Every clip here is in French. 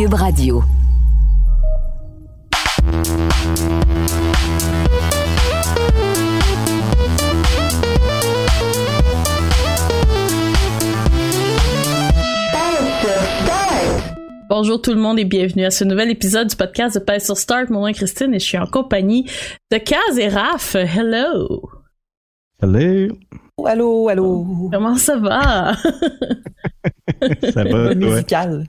Cube Radio. Bonjour tout le monde et bienvenue à ce nouvel épisode du podcast de Pace sur Start. Mon nom est Christine et je suis en compagnie de Kaz et Raph. Hello! Hello! Allô, allô! Comment ça va? ça va, Musical.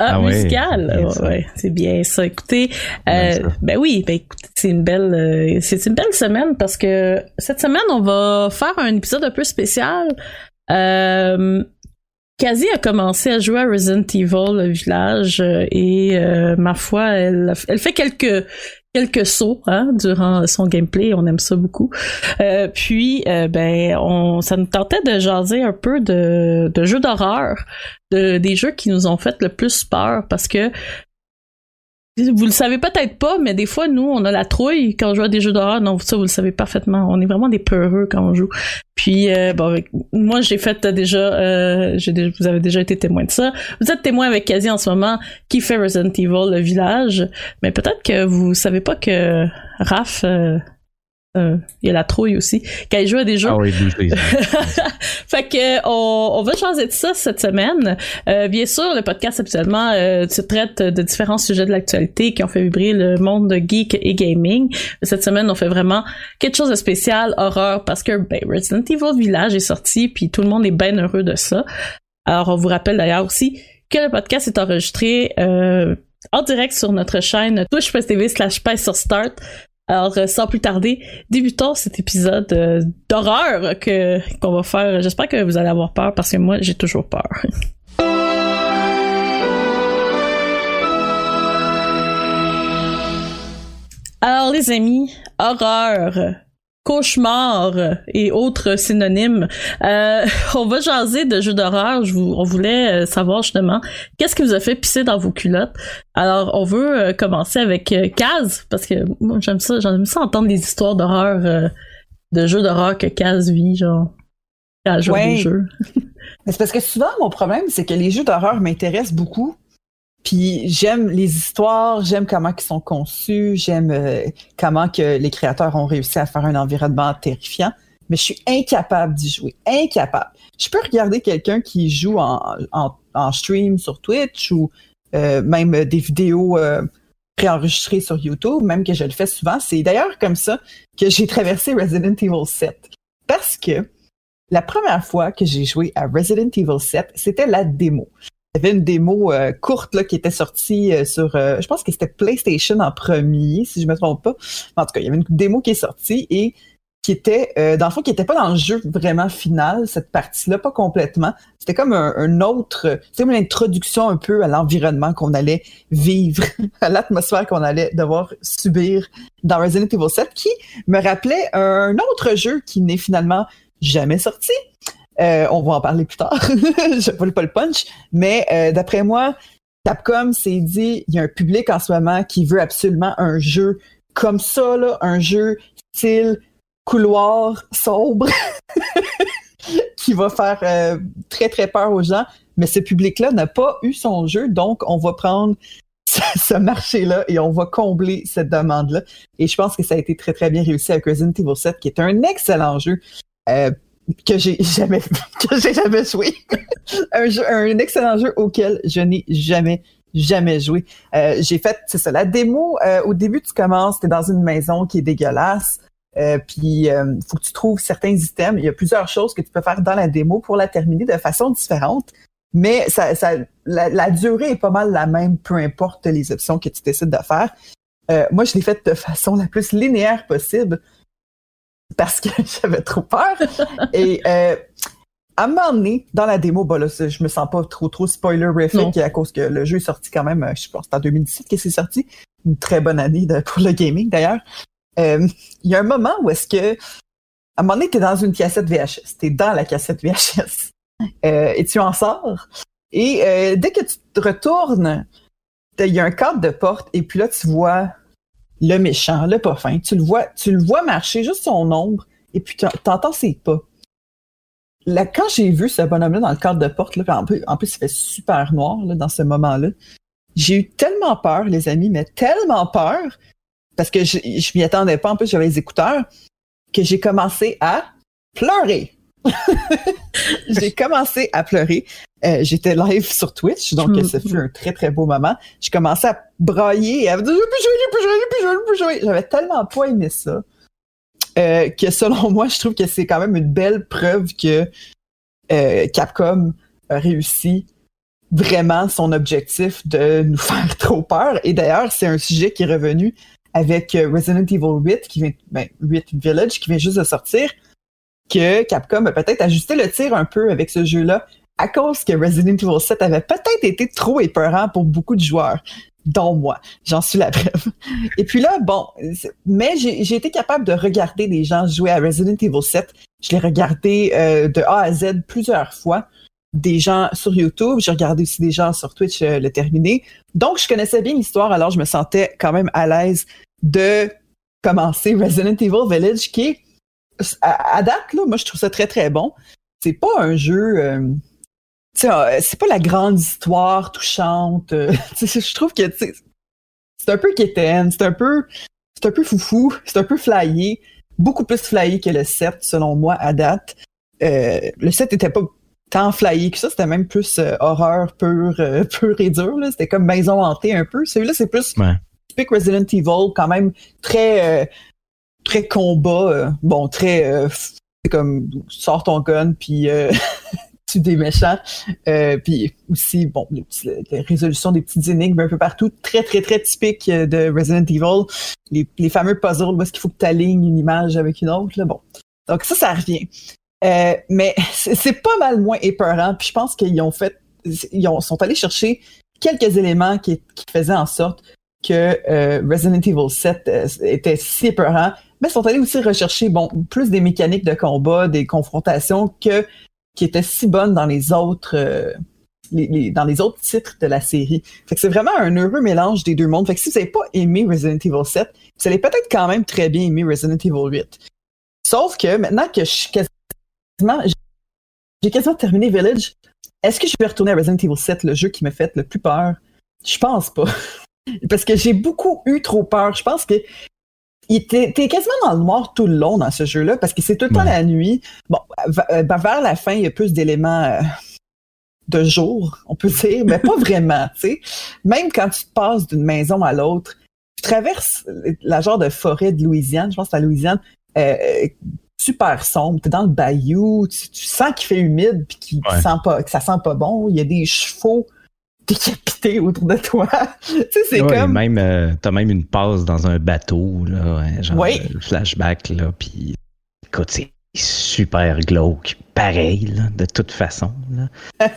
Ah, ah musical, ouais, c'est bien ça. Écoutez, euh, ben oui, ben écoutez, c'est une belle, euh, c'est une belle semaine parce que cette semaine on va faire un épisode un peu spécial. Euh, Kazi a commencé à jouer à Resident Evil le village euh, et euh, ma foi elle, elle fait quelques quelques sauts hein, durant son gameplay on aime ça beaucoup. Euh, puis ben on ça nous tentait de jaser un peu de, de jeux d'horreur de des jeux qui nous ont fait le plus peur parce que vous le savez peut-être pas, mais des fois, nous, on a la trouille quand on joue à des jeux d'horreur. Non, ça, vous le savez parfaitement. On est vraiment des peureux quand on joue. Puis, euh, bon, moi, j'ai fait déjà, euh, j'ai vous avez déjà été témoin de ça. Vous êtes témoin avec Quasi en ce moment qui fait Resident Evil, le village. Mais peut-être que vous savez pas que Raph, euh, euh, il y a la trouille aussi. Quand il joue à des jeux. Ah oui, fait que on, on, va changer de ça cette semaine. Euh, bien sûr, le podcast habituellement euh, se traite de différents sujets de l'actualité qui ont fait vibrer le monde de geek et gaming. Cette semaine, on fait vraiment quelque chose de spécial, horreur, parce que ben, Resident Evil Village est sorti, puis tout le monde est bien heureux de ça. Alors, on vous rappelle d'ailleurs aussi que le podcast est enregistré euh, en direct sur notre chaîne twitch.tv slash sur start alors, euh, sans plus tarder, débutons cet épisode euh, d'horreur que qu'on va faire. J'espère que vous allez avoir peur parce que moi, j'ai toujours peur. Alors, les amis, horreur cauchemar et autres synonymes. Euh, on va jaser de jeux d'horreur. on voulait euh, savoir justement qu'est-ce qui vous a fait pisser dans vos culottes? Alors, on veut euh, commencer avec Kaz parce que moi j'aime ça, j'aime ça entendre des histoires d'horreur, de jeux d'horreur que Kaz vit, genre à jouer des jeux. c'est parce que souvent mon problème c'est que les jeux d'horreur m'intéressent beaucoup, puis j'aime les histoires, j'aime comment ils sont conçus, j'aime euh, comment que les créateurs ont réussi à faire un environnement terrifiant, mais je suis incapable d'y jouer, incapable. Je peux regarder quelqu'un qui joue en, en, stream sur Twitch ou euh, même des vidéos euh, préenregistrées sur YouTube, même que je le fais souvent. C'est d'ailleurs comme ça que j'ai traversé Resident Evil 7. Parce que la première fois que j'ai joué à Resident Evil 7, c'était la démo. Il y avait une démo euh, courte là, qui était sortie euh, sur, euh, je pense que c'était PlayStation en premier, si je me trompe pas. En tout cas, il y avait une démo qui est sortie et qui était, dans le fond, qui était pas dans le jeu vraiment final, cette partie-là, pas complètement. C'était comme un, autre, c'est une introduction un peu à l'environnement qu'on allait vivre, à l'atmosphère qu'on allait devoir subir dans Resident Evil 7, qui me rappelait un autre jeu qui n'est finalement jamais sorti, euh, on va en parler plus tard. je ne pas le punch. Mais euh, d'après moi, Capcom s'est dit, il y a un public en ce moment qui veut absolument un jeu comme ça, là, un jeu style couloir sombre qui va faire euh, très très peur aux gens. Mais ce public-là n'a pas eu son jeu, donc on va prendre ce marché-là et on va combler cette demande-là. Et je pense que ça a été très très bien réussi avec Resident Evil 7, qui est un excellent jeu. Que j'ai jamais que j'ai jamais joué. un, jeu, un excellent jeu auquel je n'ai jamais jamais joué. Euh, j'ai fait c'est ça la démo euh, au début tu commences tu es dans une maison qui est dégueulasse. Euh, puis euh, faut que tu trouves certains items, il y a plusieurs choses que tu peux faire dans la démo pour la terminer de façon différente. Mais ça, ça la, la, durée est pas mal la même, peu importe les options que tu décides de faire. Euh, moi, je l'ai fait de façon la plus linéaire possible parce que j'avais trop peur. Et euh, à un moment donné, dans la démo, bah là, je me sens pas trop trop spoilerific à cause que le jeu est sorti quand même, je pense, c'est en 2017 que c'est sorti. Une très bonne année pour le gaming d'ailleurs. Il y a un moment où est-ce que à un moment donné, t'es dans une cassette VHS. T'es dans la cassette VHS. et tu en sors. Et dès que tu te retournes, il y a un cadre de porte et puis là, tu vois le méchant, le pas fin. Tu le vois, tu le vois marcher, juste son ombre, et puis tu entends ses pas. Là, quand j'ai vu ce bonhomme-là dans le cadre de porte, là, en, plus, en plus, il fait super noir là, dans ce moment-là, j'ai eu tellement peur, les amis, mais tellement peur, parce que je, je m'y attendais pas, en plus j'avais les écouteurs, que j'ai commencé à pleurer. j'ai commencé à pleurer. Euh, j'étais live sur Twitch, donc mm. ça fut un très très beau moment. J'ai commencé à brailler, à dire J'avais tellement pas aimé ça euh, que selon moi, je trouve que c'est quand même une belle preuve que euh, Capcom a réussi vraiment son objectif de nous faire trop peur. Et d'ailleurs, c'est un sujet qui est revenu avec Resident Evil 8, qui vient, ben, 8 Village, qui vient juste de sortir, que Capcom a peut-être ajusté le tir un peu avec ce jeu-là à cause que Resident Evil 7 avait peut-être été trop épeurant pour beaucoup de joueurs, dont moi. J'en suis la preuve. Et puis là, bon, mais j'ai été capable de regarder des gens jouer à Resident Evil 7. Je l'ai regardé euh, de A à Z plusieurs fois. Des gens sur YouTube, j'ai regardé aussi des gens sur Twitch euh, le terminer. Donc, je connaissais bien l'histoire, alors je me sentais quand même à l'aise de commencer Resident Evil Village, qui est, à, date, là, moi, je trouve ça très, très bon. C'est pas un jeu... Euh, euh, c'est pas la grande histoire touchante. Euh, je trouve que c'est un peu quétaine, c'est un peu c'est un peu foufou, c'est un peu flyé, beaucoup plus flyé que le 7 selon moi à date. Euh, le 7 était pas tant flyé que ça, c'était même plus horreur pure, pure et dure. C'était comme maison hantée un peu. Celui-là, c'est plus typique Resident Evil, quand même très très combat, bon, très c'est comme sors ton gun puis des méchants. Euh, puis aussi, bon, les, les, résolutions des petites énigmes un peu partout, très, très, très typiques euh, de Resident Evil. Les, les fameux puzzles où est-ce qu'il faut que tu alignes une image avec une autre. Là, bon. Donc ça, ça revient. Euh, mais c'est pas mal moins épeurant. Puis je pense qu'ils ont fait, ils ont, sont allés chercher quelques éléments qui, qui faisaient en sorte que euh, Resident Evil 7 euh, était si épeurant, mais ils sont allés aussi rechercher bon plus des mécaniques de combat, des confrontations que qui était si bonne dans les autres euh, dans les autres titres de la série. C'est vraiment un heureux mélange des deux mondes. Fait que si vous n'avez pas aimé Resident Evil 7, vous allez peut-être quand même très bien aimer Resident Evil 8. Sauf que maintenant que je quasiment j'ai quasiment terminé Village, est-ce que je vais retourner à Resident Evil 7, le jeu qui m'a fait le plus peur? Je pense pas. Parce que j'ai beaucoup eu trop peur. Je pense que T'es quasiment dans le noir tout le long dans ce jeu-là parce que c'est tout le temps la nuit. Bon, euh, vers la fin, il y a plus d'éléments euh, de jour, on peut dire, mais pas vraiment. Tu sais, même quand tu passes d'une maison à l'autre, tu traverses la genre de forêt de Louisiane, je pense que la Louisiane, euh, super sombre. T'es dans le bayou, tu, sens qu'il fait humide puis qu'il sent pas, que ça sent pas bon. Il y a des chevaux décapité autour de toi. tu sais, c'est comme. Même, euh, t'as même une passe dans un bateau, là, genre. Euh, flashback, là, puis écoute, c'est super glauque, pareil, là, de toute façon. Là.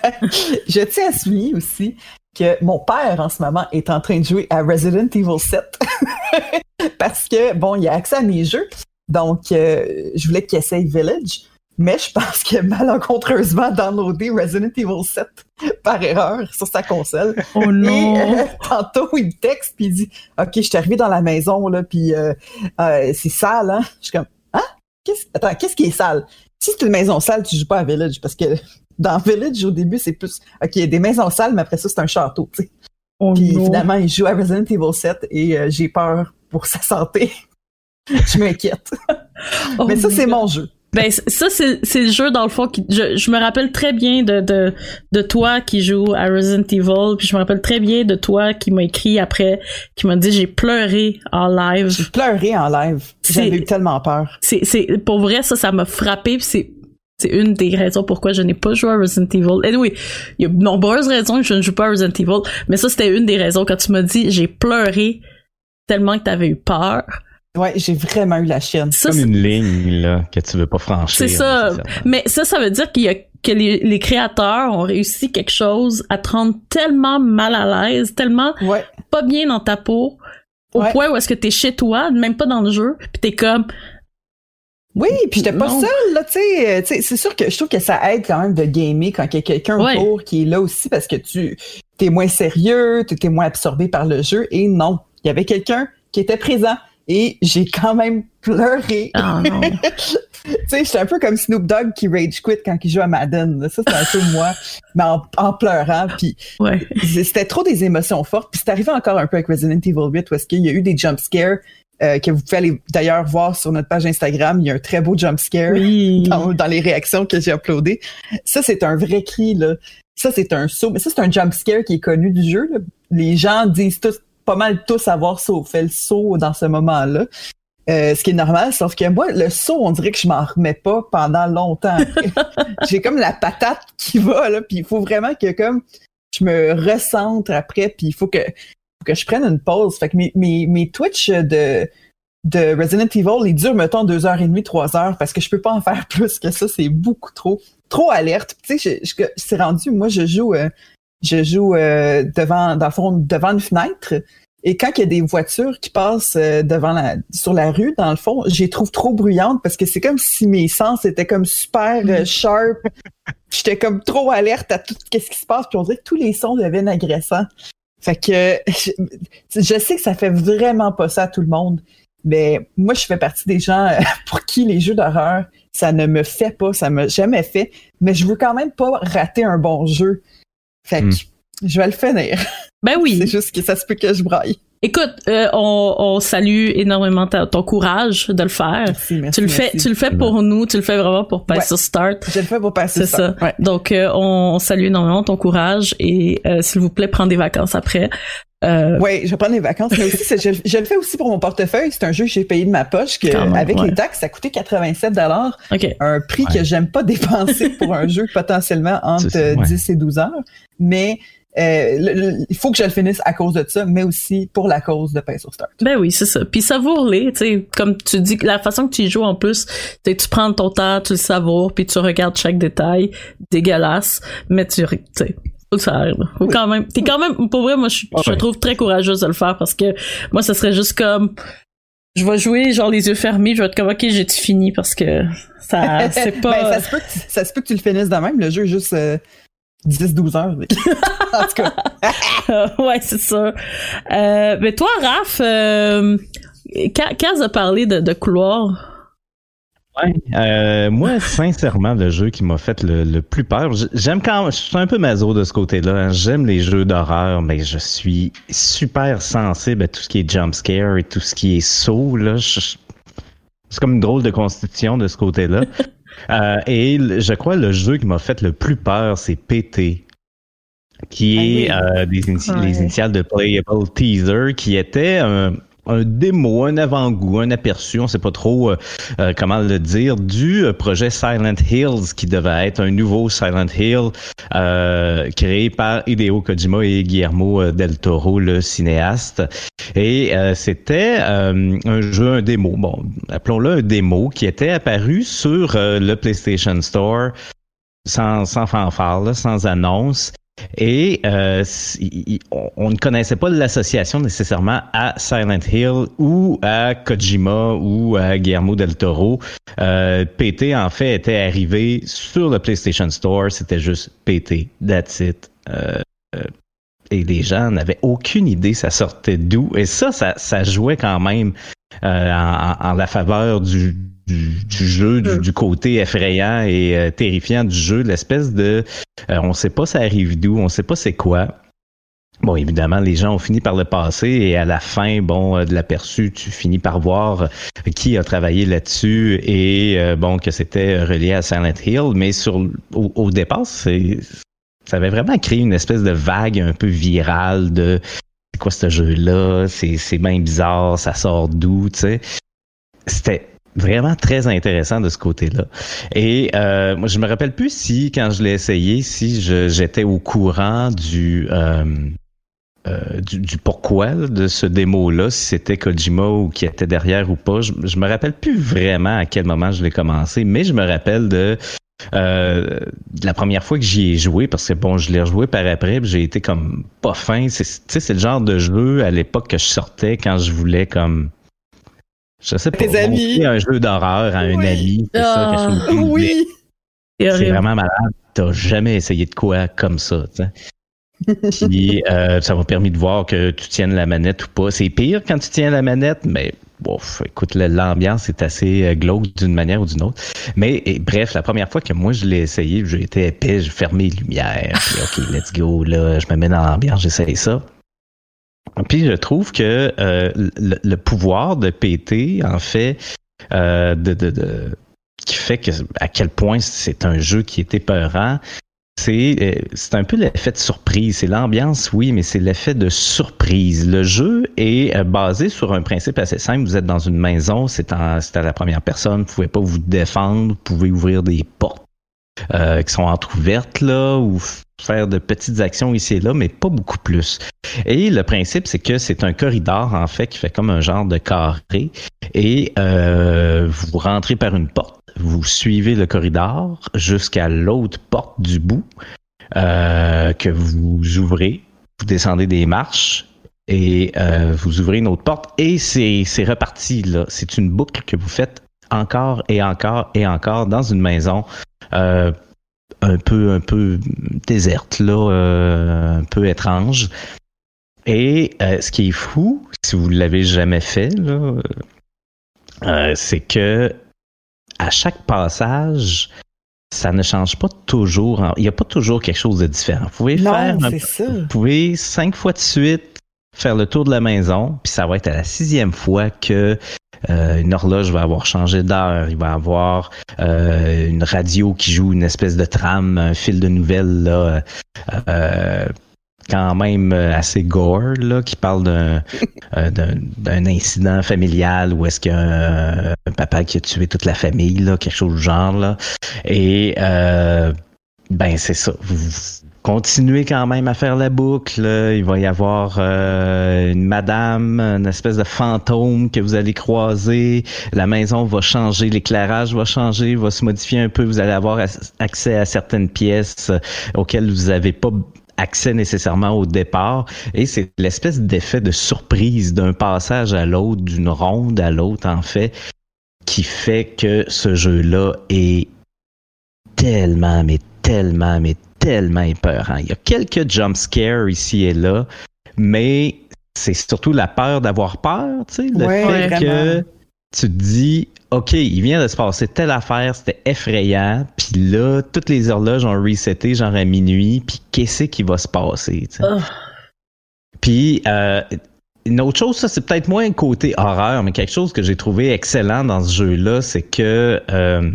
Je tiens à souligner aussi que mon père, en ce moment, est en train de jouer à Resident Evil 7. Parce que, bon, il a accès à mes jeux. Donc, euh, je voulais qu'il essaye Village mais je pense qu'il a malencontreusement downloadé Resident Evil 7 par erreur sur sa console. Oh non! Et, euh, tantôt, il me texte puis il dit « Ok, je suis arrivé dans la maison, là, puis euh, euh, c'est sale, hein? » Je suis comme « Hein? Attends, qu'est-ce qui est sale? Si c'est une maison sale, tu joues pas à Village, parce que dans Village, au début, c'est plus « Ok, il y a des maisons sales, mais après ça, c'est un château, tu sais. Oh puis finalement, il joue à Resident Evil 7 et j'ai peur pour sa santé. je m'inquiète. Oh mais ça, c'est mon jeu. Ben ça c'est c'est le jeu dans le fond qui je, je me rappelle très bien de, de de toi qui joue à Resident Evil puis je me rappelle très bien de toi qui m'a écrit après qui m'a dit j'ai pleuré en live. J'ai pleuré en live. J'avais eu tellement peur. C'est c'est pour vrai ça ça m'a frappé c'est c'est une des raisons pourquoi je n'ai pas joué à Resident Evil. Anyway, il y a de nombreuses raisons que je ne joue pas à Resident Evil, mais ça c'était une des raisons quand tu m'as dit j'ai pleuré tellement que t'avais eu peur. Ouais, j'ai vraiment eu la chienne. C'est comme une ligne là, que tu veux pas franchir. C'est ça. Mais ça, ça veut dire qu'il y a que les, créateurs ont réussi quelque chose à te rendre tellement mal à l'aise, tellement pas bien dans ta peau, au point où est-ce que t'es chez toi, même pas dans le jeu, puis t'es comme oui, puis j'étais pas seule, là, tu sais. C'est sûr que je trouve que ça aide quand même de gamer quand il y a quelqu'un autour qui est là aussi parce que tu es moins sérieux, tu es moins absorbé par le jeu. Et non, il y avait quelqu'un qui était présent et j'ai quand même pleuré. Oh tu sais, j'étais un peu comme Snoop Dogg qui rage quit quand il joue à Madden. Ça, c'est un peu moi, mais en, pleurant. Puis c'était trop des émotions fortes. Puis c'est arrivé encore un peu avec Resident Evil 8 parce qu'il y a eu des jump scares euh, que vous pouvez aller d'ailleurs voir sur notre page Instagram. Il y a un très beau jump scare dans, les réactions que j'ai uploadées. Ça, c'est un vrai cri, là. Ça, c'est un saut. Mais ça, c'est un jump scare qui est connu du jeu. Les gens disent tous, pas mal tous avoir fait le saut dans ce moment-là. Euh, ce qui est normal, sauf que moi, le saut, on dirait que je m'en remets pas pendant longtemps. j'ai comme la patate qui va, là, puis il faut vraiment que comme je me recentre après, puis il faut que que je prenne une pause. Fait que mes, mes, mes Twitch de, de Resident Evil, ils durent, mettons, deux heures et demie, trois heures, parce que je peux pas en faire plus que ça. C'est beaucoup trop. Trop alerte. Tu sais, c'est rendu, moi, je joue, euh, je joue euh, devant, dans le fond, devant une fenêtre. Et quand il y a des voitures qui passent euh, devant la, sur la rue, dans le fond, je les trouve trop bruyantes parce que c'est comme si mes sens étaient comme super mm. sharp. J'étais comme trop alerte à tout ce qui se passe, puis on dirait que tous les sons deviennent agressants. Fait que je, sais que ça fait vraiment pas ça à tout le monde, mais moi je fais partie des gens pour qui les jeux d'horreur ça ne me fait pas, ça m'a jamais fait, mais je veux quand même pas rater un bon jeu. Fait que hmm. je vais le finir. Ben oui. C'est juste que ça se peut que je braille. Écoute, euh, on, on, salue énormément ton courage de le faire. Merci, merci, tu le fais, tu le fais pour nous, tu le fais vraiment pour passer Start. Je le fais pour passer C'est ça. Donc euh, on, salue énormément ton courage et euh, s'il vous plaît, prends des vacances après. Oui, je prends des vacances, mais aussi je, le fais aussi pour mon portefeuille. C'est un jeu que j'ai payé de ma poche, que avec les taxes, ça coûtait 87 dollars. Un prix que j'aime pas dépenser pour un jeu potentiellement entre 10 et 12 heures. Mais euh, il faut que je le finisse à cause de ça, mais aussi pour la cause de Pain sur Start. Ben oui, c'est ça. Puis savoure-les, tu sais, comme tu dis, la façon que tu y joues en plus, tu prends ton temps, tu le savoures, puis tu regardes chaque détail dégueulasse, mais tu sais, faut faire, Faut quand même, t'es quand même, pour vrai, moi, je, je trouve très courageuse de le faire parce que moi, ça serait juste comme, je vais jouer genre les yeux fermés, je vais être comme ok j'ai fini? Parce que ça c'est pas ben, ça, se peut que, ça se peut que tu le finisses de même le jeu est juste euh, 10-12 heures. en tout cas. ouais, c'est ça. Euh, mais toi, Raph, euh, Kaz a parlé de, de couloir. Ouais, euh, moi, sincèrement, le jeu qui m'a fait le, plus peur, j'aime quand je suis un peu maso de ce côté-là. Hein. J'aime les jeux d'horreur, mais je suis super sensible à tout ce qui est jump scare et tout ce qui est saut. Là, c'est comme une drôle de constitution de ce côté-là. Euh, et je crois le jeu qui m'a fait le plus peur, c'est PT qui ah est euh, les initiales de Playable Teaser, qui était un, un démo, un avant-goût, un aperçu, on sait pas trop euh, euh, comment le dire, du euh, projet Silent Hills qui devait être un nouveau Silent Hill créé par Hideo Kojima et Guillermo del Toro, le cinéaste. Et c'était un jeu, un démo, bon, appelons-le un démo, qui était apparu sur le PlayStation Store sans, sans fanfare, sans annonce. Et euh, on ne connaissait pas l'association nécessairement à Silent Hill ou à Kojima ou à Guillermo del Toro. Euh, PT, en fait, était arrivé sur le PlayStation Store. C'était juste PT. That's it. Euh, et les gens n'avaient aucune idée ça sortait d'où. Et ça, ça, jouait quand même en, la faveur du, du, jeu, du, du, côté effrayant et euh, terrifiant du jeu, l'espèce de euh, on sait pas ça arrive d'où, on sait pas c'est quoi. Bon, évidemment, les gens ont fini par le passer et à la fin, bon, euh, de l'aperçu, tu finis par voir qui a travaillé là-dessus et bon que c'était relié à Silent Hill, mais sur au, départ, c'est ça avait vraiment créé une espèce de vague un peu virale de c'est quoi ce jeu-là, c'est c'est bien bizarre, ça sort d'où, tu sais? C'était vraiment très intéressant de ce côté-là. Et euh, moi, je me rappelle plus si, quand je l'ai essayé, si j'étais au courant du, euh, euh, du, pourquoi de ce démo-là, si c'était Kojima ou qui était derrière ou pas. Je, je me rappelle plus vraiment à quel moment je l'ai commencé, mais je me rappelle de Euh, la première fois que j'y ai joué, parce que bon, je l'ai rejoué par après, j'ai été comme pas fin. C'est le genre de jeu à l'époque que je sortais quand je voulais comme je sais pas, Tes amis. un jeu d'horreur à un ami, c'est ça, qui me Oui. C'est vraiment malade. T'as jamais essayé de quoi comme ça, tu sais. Puis euh, ça m'a permis de voir que tu tiennes la manette ou pas. C'est pire quand tu tiens la manette, mais bon, écoute, l'ambiance est assez euh, glauque d'une manière ou d'une autre. Mais et, bref, la première fois que moi je l'ai essayé, j'ai été épais, j'ai fermé les lumières. Puis, ok, let's go, là, je me mets dans l'ambiance, j'essaye ça. Puis je trouve que euh, le, pouvoir de PT, en fait, euh, de, de, de- qui fait que à quel point c'est un jeu qui est épeurant, c'est euh, c'est un peu l'effet de surprise. C'est l'ambiance, oui, mais c'est l'effet de surprise. Le jeu est basé sur un principe assez simple. Vous êtes dans une maison, c'est à la première personne, vous pouvez pas vous défendre, vous pouvez ouvrir des portes euh, qui sont entrouvertes là ou faire de petites actions ici et là, mais pas beaucoup plus. Et le principe, c'est que c'est un corridor en fait qui fait comme un genre de carré et euh, vous rentrez par une porte, vous suivez le corridor jusqu'à l'autre porte du bout euh, que vous ouvrez, vous descendez des marches et vous ouvrez une autre porte et c'est c'est reparti là. C'est une boucle que vous faites encore et encore et encore dans une maison. Euh, un peu un peu déserte là, euh, un peu étrange. Et euh, ce qui est fou, si vous l'avez jamais fait, là, euh, c'est que à chaque passage, ça ne change pas toujours. Il n'y a pas toujours quelque chose de différent. Vous pouvez faire, un- vous pouvez cinq fois de suite faire le tour de la maison, puis ça va être à la sixième fois que euh, une horloge va avoir changé d'heure, il va avoir euh, une radio qui joue une espèce de trame, un fil de nouvelles là, euh, quand même assez gore là, qui parle d'un euh, d'un incident familial où est-ce qu'il y a un, un papa qui a tué toute la famille là, quelque chose du genre là, et euh, ben c'est ça. Vous, vous continuez quand même à faire la boucle. Il va y avoir euh, une madame, une espèce de fantôme que vous allez croiser. La maison va changer, l'éclairage va changer, va se modifier un peu. Vous allez avoir ac- accès à certaines pièces euh, auxquelles vous n'avez pas accès nécessairement au départ. Et c'est l'espèce d'effet de surprise d'un passage à l'autre, d'une ronde à l'autre, en fait, qui fait que ce jeu-là est tellement, mais tellement, mais tellement épeurant. Il y a quelques jump scares ici et là, mais c'est surtout la peur d'avoir peur, tu sais, le Ouais, fait vraiment. que tu te dis, OK, il vient de se passer telle affaire, c'était effrayant, puis là, toutes les horloges ont reseté genre à minuit, puis qu'est-ce qui va se passer, tu sais? Oh. Puis, euh, une autre chose, ça, c'est peut-être moins un côté horreur, mais quelque chose que j'ai trouvé excellent dans ce jeu-là, c'est que euh, euh,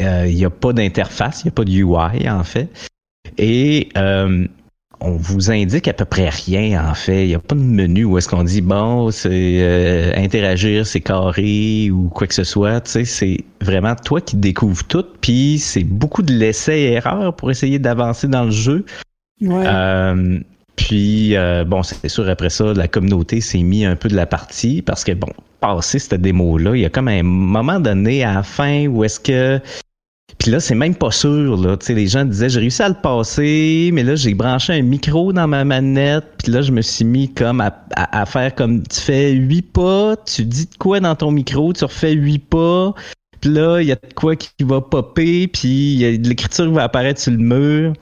il n'y a pas d'interface, il n'y a pas de UI, en fait. Et euh, on vous indique à peu près rien, en fait. Il n'y a pas de menu où est-ce qu'on dit, bon, c'est euh, interagir, c'est carré ou quoi que ce soit. Tu sais, c'est vraiment toi qui découvres tout. Puis, c'est beaucoup de l'essai-erreur pour essayer d'avancer dans le jeu. Ouais. Euh, puis, euh, bon, c'est sûr, après ça, la communauté s'est mis un peu de la partie parce que, bon, passer cette démo-là, il y a comme un moment donné à la fin où est-ce que. Puis là, c'est même pas sûr, là. Les gens disaient, j'ai réussi à le passer, mais là, j'ai branché un micro dans ma manette, puis là, je me suis mis comme à, à- faire comme, tu fais huit pas, tu dis de quoi dans ton micro, tu refais huit pas, puis là, il y a de quoi qui va popper, puis l'écriture va apparaître sur le mur.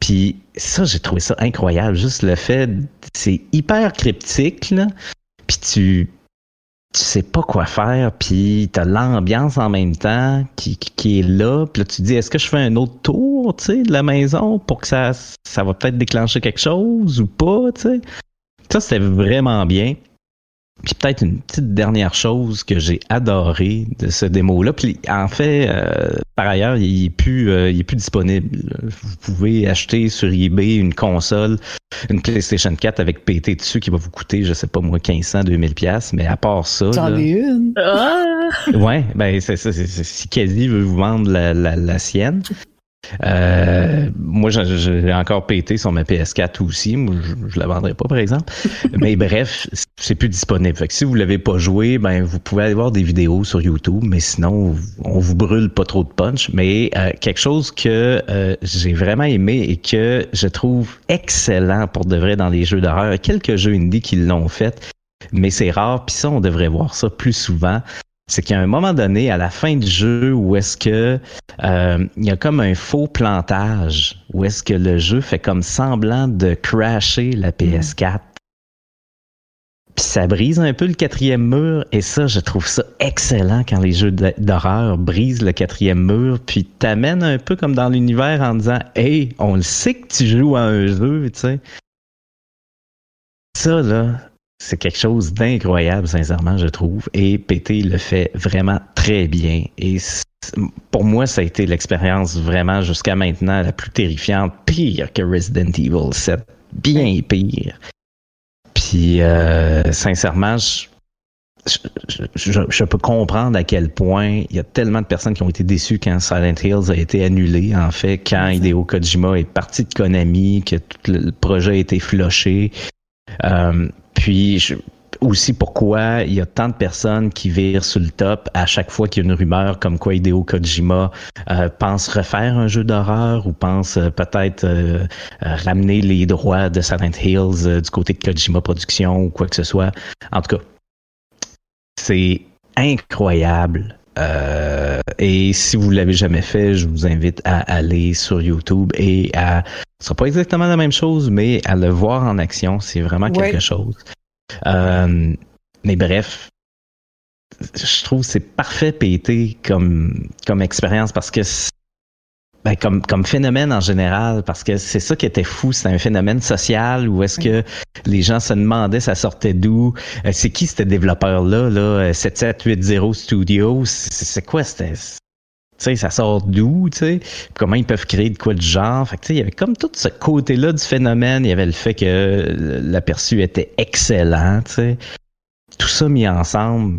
Puis ça, j'ai trouvé ça incroyable. Juste le fait, c'est hyper cryptique, là. Puis tu, tu sais pas quoi faire, puis t'as l'ambiance en même temps qui, qui, est là. Puis là, tu te dis, est-ce que je fais un autre tour, tu sais, de la maison pour que ça, ça va peut-être déclencher quelque chose ou pas, tu. Ça, c'était vraiment bien. Puis peut-être une petite dernière chose que j'ai adoré de ce démo-là. Puis en fait, euh, par ailleurs, il est plus, euh, il est plus disponible. Vous pouvez acheter sur eBay une console, une PlayStation 4 avec PT dessus qui va vous coûter, je sais pas moi, 1500, 2000 pièces. Mais à part ça, J'en ai une. Ah! ouais, ben c'est ça. Si Kazi veut vous vendre la, la, la sienne. Euh, moi, j'ai encore pété sur ma PS4 aussi. Moi, je, je la vendrai pas, par exemple. mais bref, c'est plus disponible. Fait que si vous l'avez pas joué, ben vous pouvez aller voir des vidéos sur YouTube, mais sinon, on vous brûle pas trop de punch. Mais euh, quelque chose que euh, j'ai vraiment aimé et que je trouve excellent pour de vrai dans les jeux d'horreur. Quelques jeux indie qui l'ont fait, mais c'est rare. Puis ça, on devrait voir ça plus souvent c'est qu'il y a un moment donné à la fin du jeu où est-ce que euh, il y a comme un faux plantage où est-ce que le jeu fait comme semblant de crasher la PS4. Puis ça brise un peu le quatrième mur et ça je trouve ça excellent quand les jeux d'horreur brisent le quatrième mur puis t'amènent un peu comme dans l'univers en disant hey on le sait que tu joues à un jeu tu sais ça là c'est quelque chose d'incroyable, sincèrement, je trouve. Et PT le fait vraiment très bien. Et pour moi, ça a été l'expérience vraiment jusqu'à maintenant la plus terrifiante, pire que Resident Evil 7. Bien pire. Puis, euh, sincèrement, je, peux comprendre à quel point il y a tellement de personnes qui ont été déçues quand Silent Hills a été annulé. En fait, quand Hideo Kojima est parti de Konami, que tout le projet a été floché. Euh, puis aussi pourquoi il y a tant de personnes qui virent sur le top à chaque fois qu'il y a une rumeur comme quoi Hideo Kojima euh, pense refaire un jeu d'horreur ou pense euh, peut-être euh, ramener les droits de Silent Hills du côté de Kojima Productions ou quoi que ce soit. En tout cas, c'est incroyable. Et si vous l'avez jamais fait, je vous invite à aller sur YouTube et à ce sera pas exactement la même chose, mais à le voir en action, c'est vraiment quelque chose. Euh, mais bref, je trouve c'est parfait pété comme, comme expérience parce que ben, comme, comme phénomène en général, parce que c'est ça qui était fou, c'est un phénomène social où est-ce que les gens se demandaient ça sortait d'où, euh, c'est qui ce développeur-là, là, 7780 Studios, c'est quoi c'était tu sais, ça sort d'où, tu comment ils peuvent créer de quoi de genre? Fait que, tu sais, il y avait comme tout ce côté-là du phénomène. Il y avait le fait que l'aperçu était excellent, tu sais. Tout ça mis ensemble,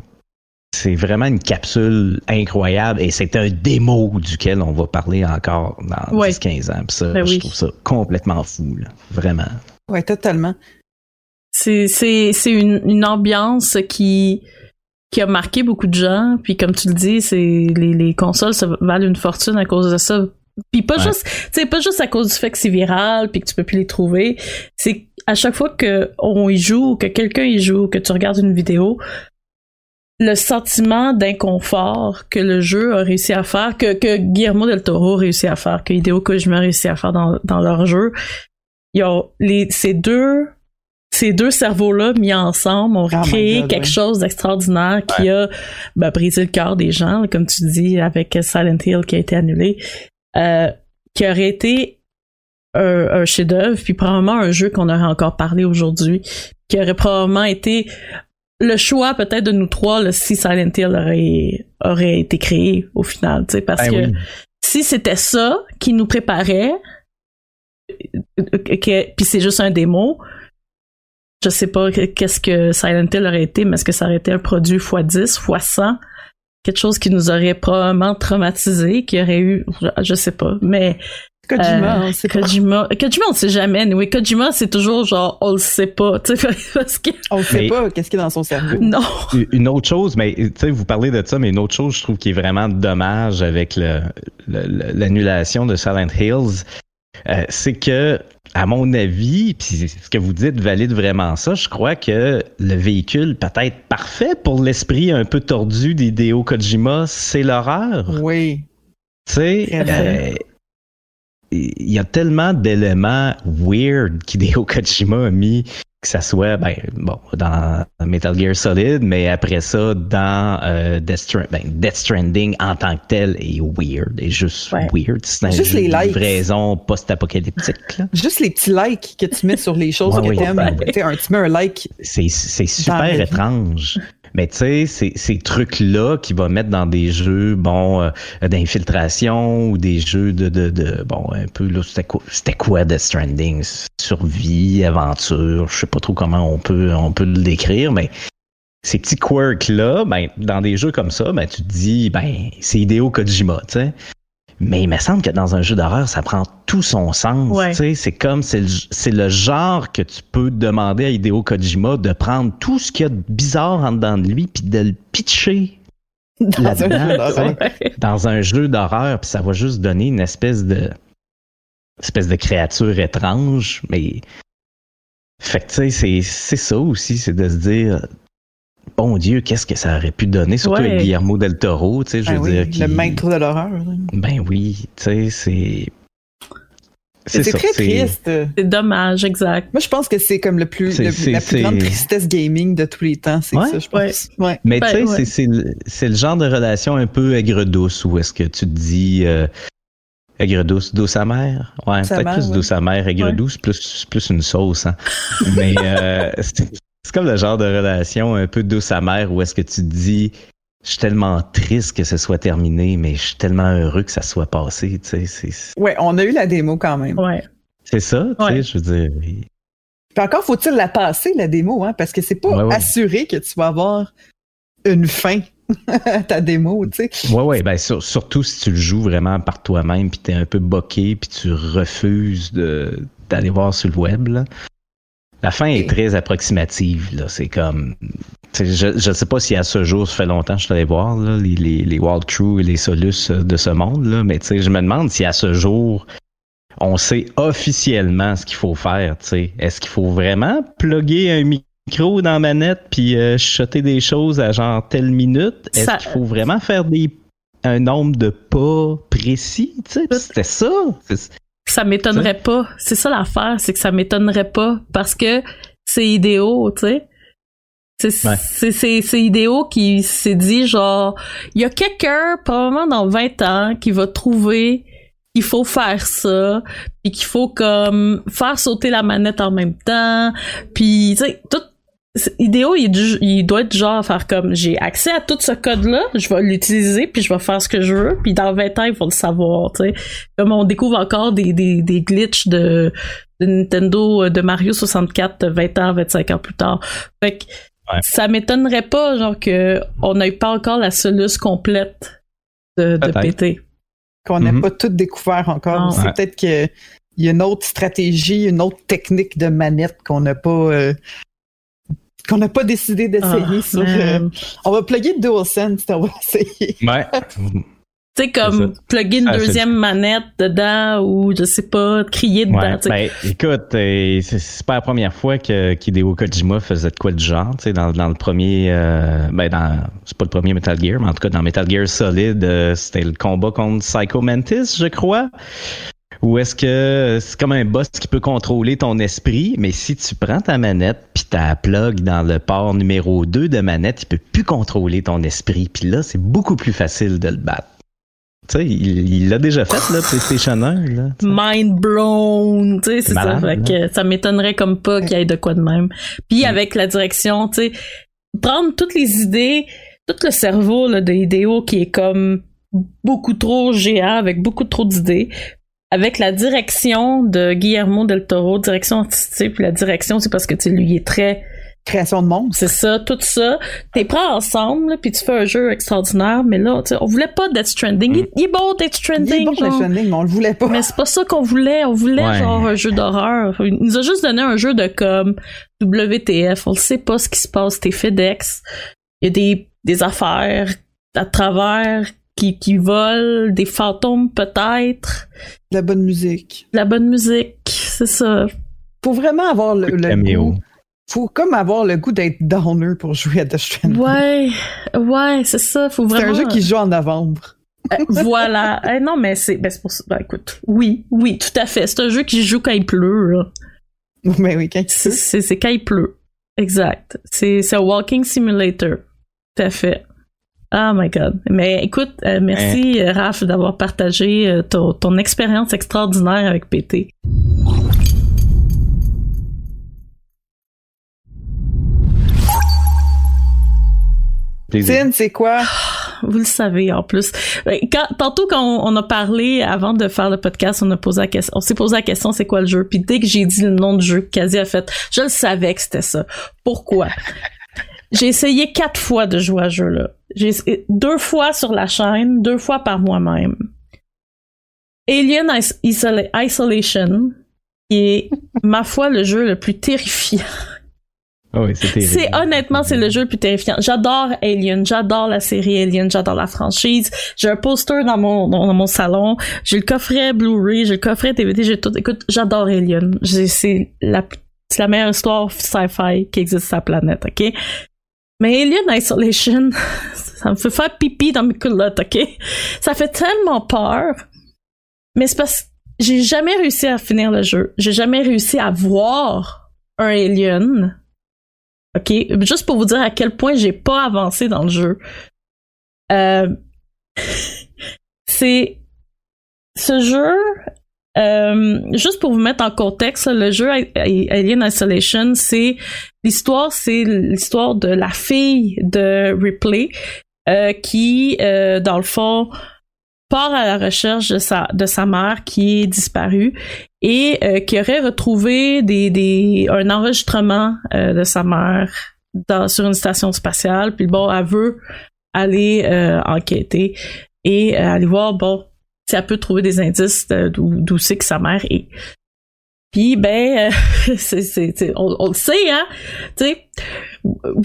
c'est vraiment une capsule incroyable et c'est un démo duquel on va parler encore dans 10-15 ans. Puis ça, ben je trouve ça complètement fou, là. vraiment. Ouais, totalement. C'est, c'est, c'est une, une ambiance qui qui a marqué beaucoup de gens. Puis comme tu le dis, c'est les, les consoles ça valent une fortune à cause de ça. Puis pas juste, tu pas juste à cause du fait que c'est viral puis que tu peux plus les trouver. C'est à chaque fois que on y joue, que quelqu'un y joue, que tu regardes une vidéo, le sentiment d'inconfort que le jeu a réussi à faire, que, que Guillermo del Toro a réussi à faire, que Hideo Kojima a réussi à faire dans, dans leur jeu, il y a les, ces deux ces deux cerveaux-là mis ensemble ont oh créé quelque chose d'extraordinaire qui a ben, brisé le cœur des gens, comme tu dis, avec Silent Hill qui a été annulé, euh, qui aurait été un, chef-d'œuvre, puis probablement un jeu qu'on aurait encore parlé aujourd'hui, qui aurait probablement été le choix peut-être de nous trois si Silent Hill aurait, aurait été créé au final, tu sais, parce ben que si c'était ça qui nous préparait, puis c'est juste un démo, je sais pas qu'est-ce que Silent Hill aurait été, mais est-ce que ça aurait été un produit x10, x100? Quelque chose qui nous aurait probablement traumatisé, qui aurait eu, je, sais pas, mais Kojima, euh, on sait Kojima, Kojima, on sait jamais. Oui, Kojima, c'est toujours genre, on le sait pas, tu sais, parce que... On sait pas qu'est-ce qui est dans son cerveau? Non. Une autre chose, mais tu sais, vous parlez de ça, mais une autre chose, je trouve qui est vraiment dommage avec l'annulation de Silent Hills, euh, c'est que à mon avis, puis ce que vous dites valide vraiment ça, je crois que le véhicule peut-être parfait pour l'esprit un peu tordu d'Hideo Kojima, c'est l'horreur. Oui. Tu sais, il y a tellement d'éléments weird qu'Hideo Kojima a mis que ça soit ben bon dans Metal Gear Solid mais après ça dans euh, ben, Death, Stranding en tant que tel est weird et juste weird. C'est juste les likes. livraison post-apocalyptique juste les petits likes que tu mets sur les choses que tu aimes un, tu mets un like c'est super étrange mais tu sais, ces, trucs-là qui vont mettre dans des jeux, bon, euh, d'infiltration ou des jeux de, de, de bon, un peu, là, c'était quoi, quoi Death Stranding? Survie, aventure, je sais pas trop comment on peut, on peut le décrire, mais ces petits quirks-là, ben, dans des jeux comme ça, ben, tu te dis, ben, c'est Hideo Kojima, tu sais. Mais il me semble que dans un jeu d'horreur, ça prend tout son sens. C'est comme, c'est le, le, genre que tu peux demander à Hideo Kojima de prendre tout ce qu'il y a de bizarre en dedans de lui puis de le pitcher dans, un, dans un jeu d'horreur, puis ça va juste donner une espèce de espèce de créature étrange, mais fait que tu sais, c'est ça aussi, c'est de se dire bon Dieu, qu'est-ce que ça aurait pu donner, surtout avec Guillermo del Toro, tu sais, je ben veux dire. Le maître de l'horreur. Ben oui, tu sais, c'est. C'est très triste. C'est dommage, exact. Moi, je pense que c'est comme le plus, la plus grande tristesse gaming de tous les temps. C'est ça, je pense. Ouais. Mais tu sais, c'est le genre de relation un peu aigre-douce où est-ce que tu te dis. Euh, aigre-douce, douce amère? Ouais, peut-être plus douce amère, aigre-douce, plus, plus une sauce. Hein. Mais euh, c'est comme le genre de relation un peu douce amère où est-ce que tu te dis je suis tellement triste que ce soit terminé, mais je suis tellement heureux que ça soit passé. Tu sais, ouais, on a eu la démo quand même. Ouais. C'est ça, tu sais, je veux dire. Puis encore faut-il la passer, la démo, hein, parce que c'est pas assuré que tu vas avoir une fin à ta démo, tu sais. Ouais, ouais, ben surtout si tu le joues vraiment par toi-même, puis t'es un peu boqué, puis tu refuses d'aller voir sur le web, là. La fin est très approximative. Là. C'est comme. Je ne sais pas si à ce jour, ça fait longtemps que je suis allé voir là, les, les, les et les Solus euh, de ce monde, là, mais je me demande si à ce jour, on sait officiellement ce qu'il faut faire. Est-ce qu'il faut vraiment plugger un micro dans la manette puis euh, chuter des choses à genre telle minute? Est-ce qu'il faut vraiment faire des un nombre de pas précis? C'était ça ça m'étonnerait pas. C'est ça l'affaire, c'est que ça m'étonnerait pas parce que c'est idéo, tu sais. C'est c'est idéo qui s'est dit genre il y a quelqu'un probablement dans 20 ans qui va trouver qu'il faut faire ça puis qu'il faut comme faire sauter la manette en même temps puis tu sais tout Idéo, il, doit être genre à faire comme j'ai accès à tout ce code-là, je vais l'utiliser, puis je vais faire ce que je veux, puis dans 20 ans, il faut le savoir, tu sais. Comme on découvre encore des, des, des glitches de, de, Nintendo euh, de Mario 64 20 ans, 25 ans plus tard. Fait que ça m'étonnerait pas, genre, que on n'ait pas encore la soluce complète de, de péter. Qu'on n'ait mm-hmm. pas tout découvert encore. C'est peut-être qu'il y a une autre stratégie, une autre technique de manette qu'on n'a pas euh, qu'on n'a pas décidé d'essayer ah, sur. Euh, on va plugger DualSense, on va essayer. Ouais. Tu sais, comme plugger une deuxième manette dedans ou je sais pas, crier dedans. ben, écoute, euh, c'est pas la première fois que qu'Hideo Kojima faisait de quoi de genre. Tu sais, dans, dans le premier, euh, ben dans, c'est pas le premier Metal Gear, mais en tout cas dans Metal Gear Solid, c'était le combat contre Psycho Mantis, je crois. Ou est-ce que c'est comme un boss qui peut contrôler ton esprit, mais si tu prends ta manette puis ta plug dans le port numéro 2 de manette, il peut plus contrôler ton esprit. Puis là, c'est beaucoup plus facile de le battre. Tu sais, il l'a déjà fait, là, PlayStation 1. Là, Mind blown, tu sais, c'est ça. Fait que ça m'étonnerait comme pas qu'il y ait de quoi de même. Puis avec la direction, tu sais, prendre toutes les idées, tout le cerveau là, de Hideo qui est comme beaucoup trop géant avec beaucoup trop d'idées, avec la direction de Guillermo del Toro, direction artistique, puis la direction, c'est parce que tu lui est très création de monde. C'est ça, tout ça. T'es prends ensemble, puis tu fais un jeu extraordinaire, mais là, on voulait pas Death Stranding. Il, il, est beau Death Stranding. Il est beau Death Stranding, mais on le voulait pas. Mais c'est pas ça qu'on voulait. On voulait genre un jeu d'horreur. Il nous a juste donné un jeu de comme WTF. On ne sait pas ce qui se passe. T'es FedEx. Il y a des, des affaires à travers qui, qui volent, des fantômes peut-être. La bonne musique. La bonne musique, c'est ça. Faut vraiment avoir le, le, goût. Faut comme avoir le goût d'être downer pour jouer à The Stranding. Ouais, ouais, c'est ça. Faut vraiment. C'est un jeu qui joue en novembre. Euh, voilà. Eh, non, mais c'est ben, pour ça. Ben, écoute, oui, oui, tout à fait. C'est un jeu qui joue quand il pleut. Là. Mais oui, quand il pleut. C'est quand il pleut. Exact. C'est un walking simulator. Tout à fait. Oh my god. Mais écoute, euh, merci hein? Raph d'avoir partagé euh, ton, expérience extraordinaire avec PT. Tine, c'est quoi? Vous le savez en plus. Euh, quand, tantôt quand on, a parlé avant de faire le podcast, on a posé la question, on s'est posé la question c'est quoi le jeu? Puis dès que j'ai dit le nom du jeu, quasi a fait, je le savais que c'était ça. Pourquoi? J'ai essayé quatre fois de jouer à ce jeu-là. J'ai deux fois sur la chaîne, deux fois par moi-même. Alien Isolation, qui est, ma foi, le jeu le plus terrifiant. Ah oui, c'est C'est honnêtement, c'est le jeu le plus terrifiant. J'adore Alien, j'adore la série Alien, j'adore la franchise. J'ai un poster dans mon dans, mon salon, j'ai le coffret Blu-ray, j'ai le coffret DVD, j'ai tout. Écoute, j'adore Alien. C'est la c'est la meilleure histoire sci-fi qui existe sur la planète, ok? Mais Alien Isolation, ça me fait faire pipi dans mes culottes, ok? Ça fait tellement peur. Mais c'est parce que j'ai jamais réussi à finir le jeu. J'ai jamais réussi à voir un alien. OK? Juste pour vous dire à quel point j'ai pas avancé dans le jeu. Euh, c'est ce jeu euh, juste pour vous mettre en contexte, le jeu Alien Isolation, c'est l'histoire, c'est l'histoire de la fille de Ripley euh, qui, euh, dans le fond, part à la recherche de sa de sa mère qui est disparue et qui aurait retrouvé des, des un enregistrement de sa mère sur une station spatiale. Puis bon elle veut aller enquêter et aller voir bon elle peut trouver des indices d'où c'est que sa mère est puis ben, euh, c'est, on, le sait, hein. Tu sais,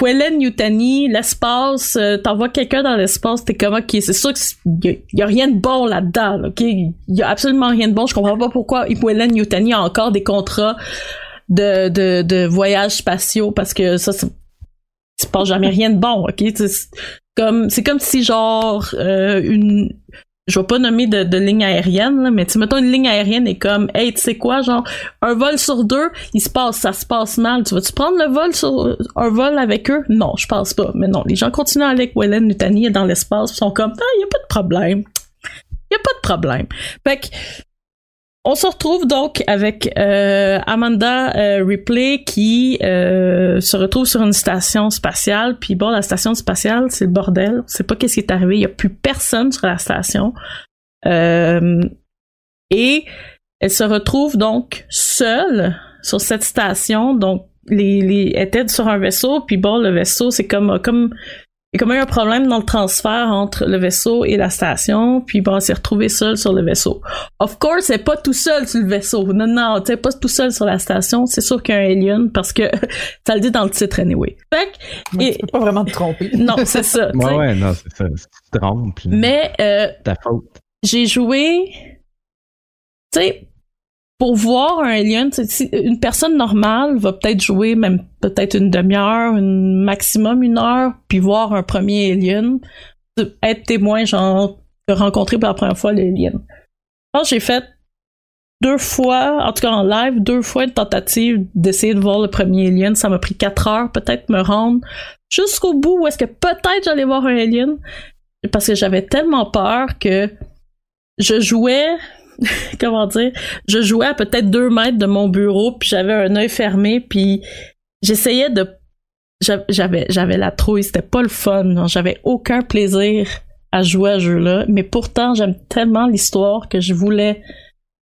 Wellen Yutani, l'espace, euh, t'envoies quelqu'un dans l'espace, t'es comme ok, c'est sûr qu'il y, a rien de bon là-dedans, ok? Il y a absolument rien de bon. Je comprends pas pourquoi Wellen Yutani a encore des contrats de de, de voyages spatiaux parce que ça, c'est se passe jamais rien de bon, ok? C'est comme c'est comme si genre euh, une je vais pas nommer de, ligne aérienne, mais tu mettons une ligne aérienne est comme Hey, tu sais quoi, genre un vol sur deux, il se passe, ça se passe mal. Tu vas-tu prendre le vol sur un vol avec eux? Non, je pense pas. Mais non, les gens continuent avec Wellen Nutani dans l'espace, sont comme Ah, y a pas de problème. Y a pas de problème. Fait que on se retrouve donc avec euh, Amanda euh, Ripley qui euh, se retrouve sur une station spatiale. Puis bon, la station spatiale, c'est le bordel. On sait pas qu'est-ce qui est arrivé. Il y a plus personne sur la station. et elle se retrouve donc seule sur cette station. Donc elle était sur un vaisseau. Puis bon, le vaisseau, c'est comme comme il y a comme eu un problème dans le transfert entre le vaisseau et la station, puis bon, on s'est retrouvé seul sur le vaisseau. Of course, c'est pas tout seul sur le vaisseau. Non, non, t'es pas tout seul sur la station. C'est sûr qu'il y a un alien parce que ça le dit dans le titre anyway. Fait que, et, pas vraiment te tromper. Non, c'est ça. ouais, ouais, non, c'est ça. Tu te trompes. Mais euh, ta faute. J'ai joué, tu sais, pour voir un alien, une personne normale va peut-être jouer même peut-être une demi-heure, une maximum une heure, puis voir un premier alien, être témoin, genre, de rencontrer pour la première fois l'alien. Quand j'ai fait deux fois, en tout cas en live, deux fois une tentative d'essayer de voir le premier alien. Ça m'a pris quatre heures peut-être me rendre jusqu'au bout où est-ce que peut-être j'allais voir un alien. Parce que j'avais tellement peur que je jouais comment dire, je jouais à peut-être deux mètres de mon bureau, puis j'avais un œil fermé, puis j'essayais de, j'avais, j'avais la trouille, c'était pas le fun, j'avais aucun plaisir à jouer à ce jeu-là, mais pourtant j'aime tellement l'histoire que je voulais,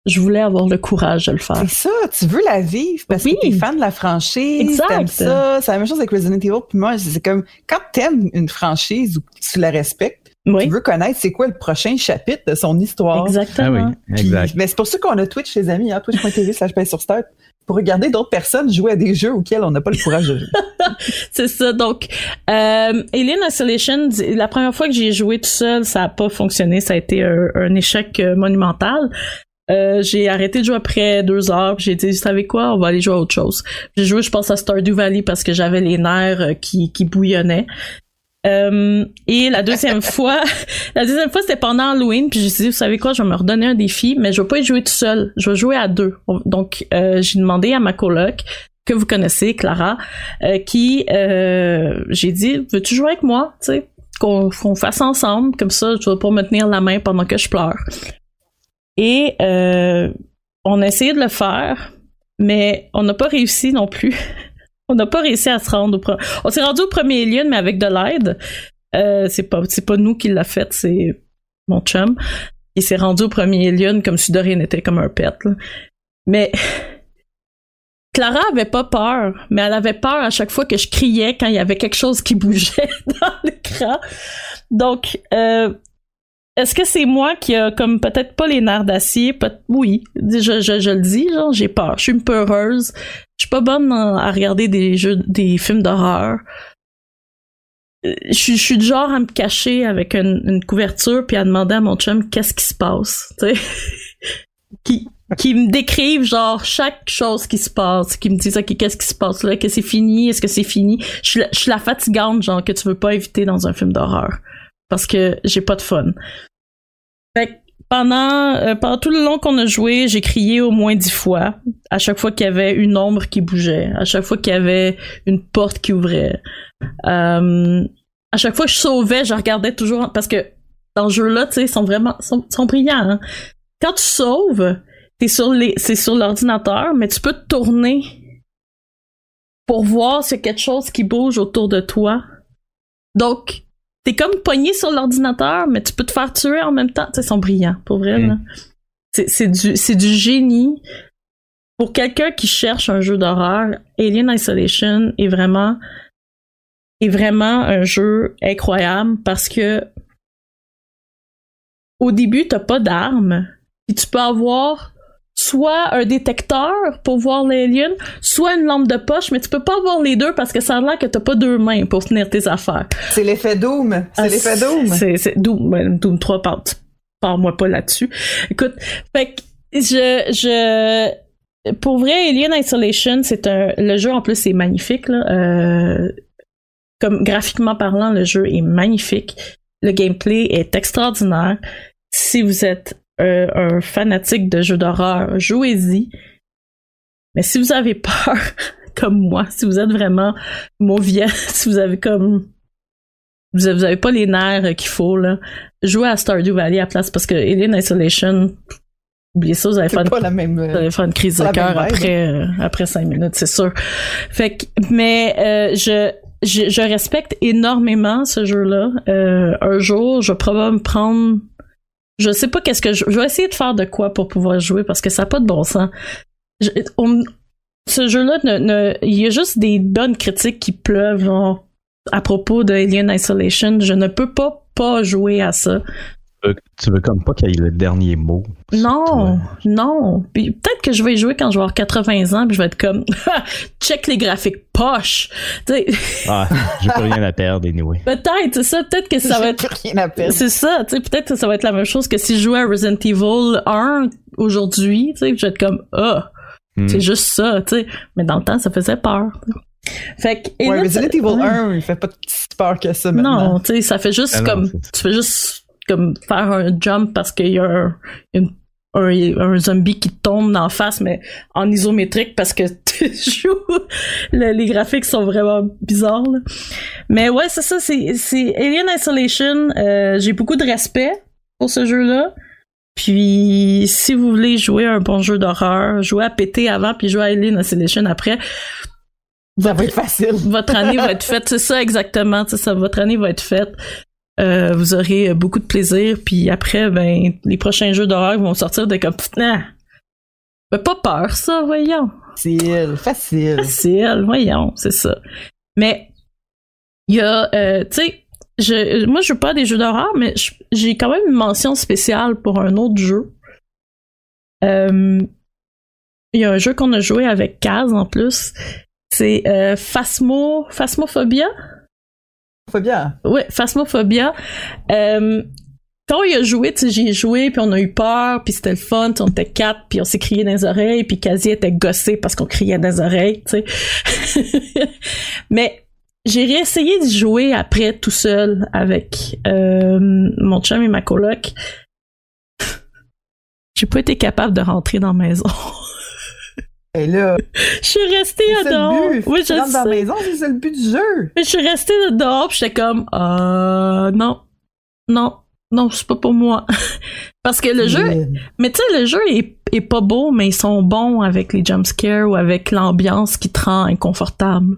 je voulais avoir le courage de le faire. C'est ça, tu veux la vivre parce que t'es fan de la franchise, exact. ça, c'est la même chose avec Resident Evil, puis moi c'est comme quand t'aimes une franchise ou tu la respectes tu veux connaître c'est quoi le prochain chapitre de son histoire. Exactement. Ah mais c'est pour ça qu'on a Twitch, les amis, hein, twitch.tv slash sur start pour regarder d'autres personnes jouer à des jeux auxquels on n'a pas le courage de jouer. c'est ça. Donc, euh, Alien Isolation, la première fois que j'ai joué tout seul, ça a pas fonctionné. Ça a été un, échec euh, monumental. Euh, j'ai arrêté de jouer après deux heures. J'ai dit, vous savez quoi, on va aller jouer à autre chose. J'ai joué, je pense, à Stardew Valley parce que j'avais les nerfs euh, qui, qui bouillonnaient. Euh, et la deuxième fois, la deuxième fois c'était pendant Halloween, puis j'ai dit vous savez quoi, je vais me redonner un défi, mais je vais pas y jouer tout seul, je vais jouer à deux. Donc euh, j'ai demandé à ma coloc que vous connaissez, Clara, euh, qui j'ai dit veux-tu jouer avec moi, tu sais, qu'on fasse ensemble, comme ça je vais pas me tenir la main pendant que je pleure. Et on a essayé de le faire, mais on n'a pas réussi non plus. On n'a pas réussi à se rendre au premier. On s'est rendu au premier lien, mais avec de l'aide. Euh, c'est pas nous qui l'a fait, c'est mon chum. Il s'est rendu au premier lien comme si de rien n'était comme un pet. Mais Clara avait pas peur, mais elle avait peur à chaque fois que je criais quand il y avait quelque chose qui bougeait dans l'écran. Donc, euh, est-ce que c'est moi qui a comme peut-être pas les nerfs d'acier? Oui, je, je, le dis, genre, j'ai peur. Je suis une peureuse. Je suis pas bonne à regarder des jeux, des films d'horreur. Euh, je, suis du genre à me cacher avec une, couverture puis à demander à mon chum qu'est-ce qui se passe, tu sais. qui, qui me décrivent genre chaque chose qui se passe, qui me disent ok qu'est-ce qui se passe là, que c'est fini, est-ce que c'est fini? Je suis, la, je suis la fatigante genre que tu veux pas éviter dans un film d'horreur parce que j'ai pas de fun. Fait pendant, euh, pendant tout le long qu'on a joué, j'ai crié au moins dix fois. À chaque fois qu'il y avait une ombre qui bougeait, à chaque fois qu'il y avait une porte qui ouvrait. Euh, à chaque fois que je sauvais, je regardais toujours parce que dans ce jeu-là, tu sais, ils sont vraiment sont, sont brillants. Hein. Quand tu sauves, t'es sur les, c'est sur l'ordinateur, mais tu peux te tourner pour voir s'il y a quelque chose qui bouge autour de toi. Donc, t'es comme pogné sur l'ordinateur, mais tu peux te faire tuer en même temps. ils sont brillants, pour vrai. Mm. C'est du, du génie. Pour quelqu'un qui cherche un jeu d'horreur, Alien Isolation est vraiment est vraiment un jeu incroyable parce que au début, t'as pas d'armes. Puis tu peux avoir soit un détecteur pour voir l'alien, soit une lampe de poche, mais tu peux pas voir les deux parce que ça a l'air que t'as pas deux mains pour tenir tes affaires. C'est l'effet Doom. C'est ah, l'effet Doom. C'est, Doom. Doom 3, parle-moi pas là-dessus. Écoute, fait que je, je, pour vrai, Alien Isolation, c'est un, le jeu en plus c'est magnifique, là. Euh, comme graphiquement parlant, le jeu est magnifique. Le gameplay est extraordinaire. Si vous êtes un, fanatique de jeux d'horreur, jouez-y. Mais si vous avez peur, comme moi, si vous êtes vraiment mauvais, si vous avez comme vous avez, pas les nerfs qu'il faut là, jouez à Stardew Valley à place parce que Alien Isolation, oubliez ça, vous allez faire, une, même, euh, une crise de cœur après euh, après cinq minutes, c'est sûr. Fait que, mais euh, je, je, je respecte énormément ce jeu-là. un jour, je vais probablement me prendre je sais pas qu'est-ce que je... je vais essayer de faire de quoi pour pouvoir jouer parce que ça n'a pas de bon sens. ce jeu-là, il y a juste des bonnes critiques qui pleuvent à propos de Alien Isolation. Je ne peux pas pas jouer à ça tu veux comme pas qu'il y ait le dernier mot. Non, non. Puis peut-être que je vais y jouer quand je vais avoir 80 ans, puis je vais être comme check les graphiques poche. ah, j'ai plus rien à perdre anyway. Peut-être, c'est ça. Peut-être que ça va être. rien à perdre. C'est ça. Tu sais, peut-être que ça va être la même chose que si je jouais à Resident Evil 1 aujourd'hui. Tu sais, je vais être comme ah, hmm. c'est juste ça. Tu sais, mais dans le temps, ça faisait peur. Fait que, ouais, Resident Evil 1, il fait pas si peur que ça maintenant. Non, tu sais, ça fait juste ah comme. tu fais juste comme faire un jump parce qu'il y a un, un, zombie qui tombe en face, mais en isométrique parce que tu joues. les graphiques sont vraiment bizarres. Mais ouais, c'est ça, c'est Alien Isolation. Euh, j'ai beaucoup de respect pour ce jeu-là. Puis, si vous voulez jouer un bon jeu d'horreur, jouer à péter avant, puis jouer à Alien Isolation après, ça va être facile. Votre année va être faite, c'est ça exactement, c'est ça, votre année va être faite. Euh, vous aurez beaucoup de plaisir, puis après, ben, les prochains jeux d'horreur vont sortir de comme, nah, pas peur, ça, voyons. Facile, facile. Facile, voyons, c'est ça. Mais, il y a, euh, tu sais, je, moi, je joue pas des jeux d'horreur, mais j'ai quand même une mention spéciale pour un autre jeu. Euh, il y a un jeu qu'on a joué avec Kaz en plus. C'est Phasmo, Phasmophobia. Phobia. Ouais, Phasmophobia. Euh, quand il a joué, j'ai joué, puis on a eu peur, puis c'était le fun, on était quatre, puis on s'est crié dans les oreilles, puis quasi était gossé parce qu'on criait dans les oreilles. Mais j'ai réessayé de jouer après tout seul avec euh, mon chum et ma coloc. j'ai pas été capable de rentrer dans la maison. Et là, je suis restée dehors. Oui, je dans la maison, c'est le but du jeu. Je suis restée dehors, puis j'étais comme, euh, non, non, non, c'est pas pour moi. Parce que le jeu, mais tu sais, le jeu est, est, pas beau, mais ils sont bons avec les jumpscares ou avec l'ambiance qui te rend inconfortable.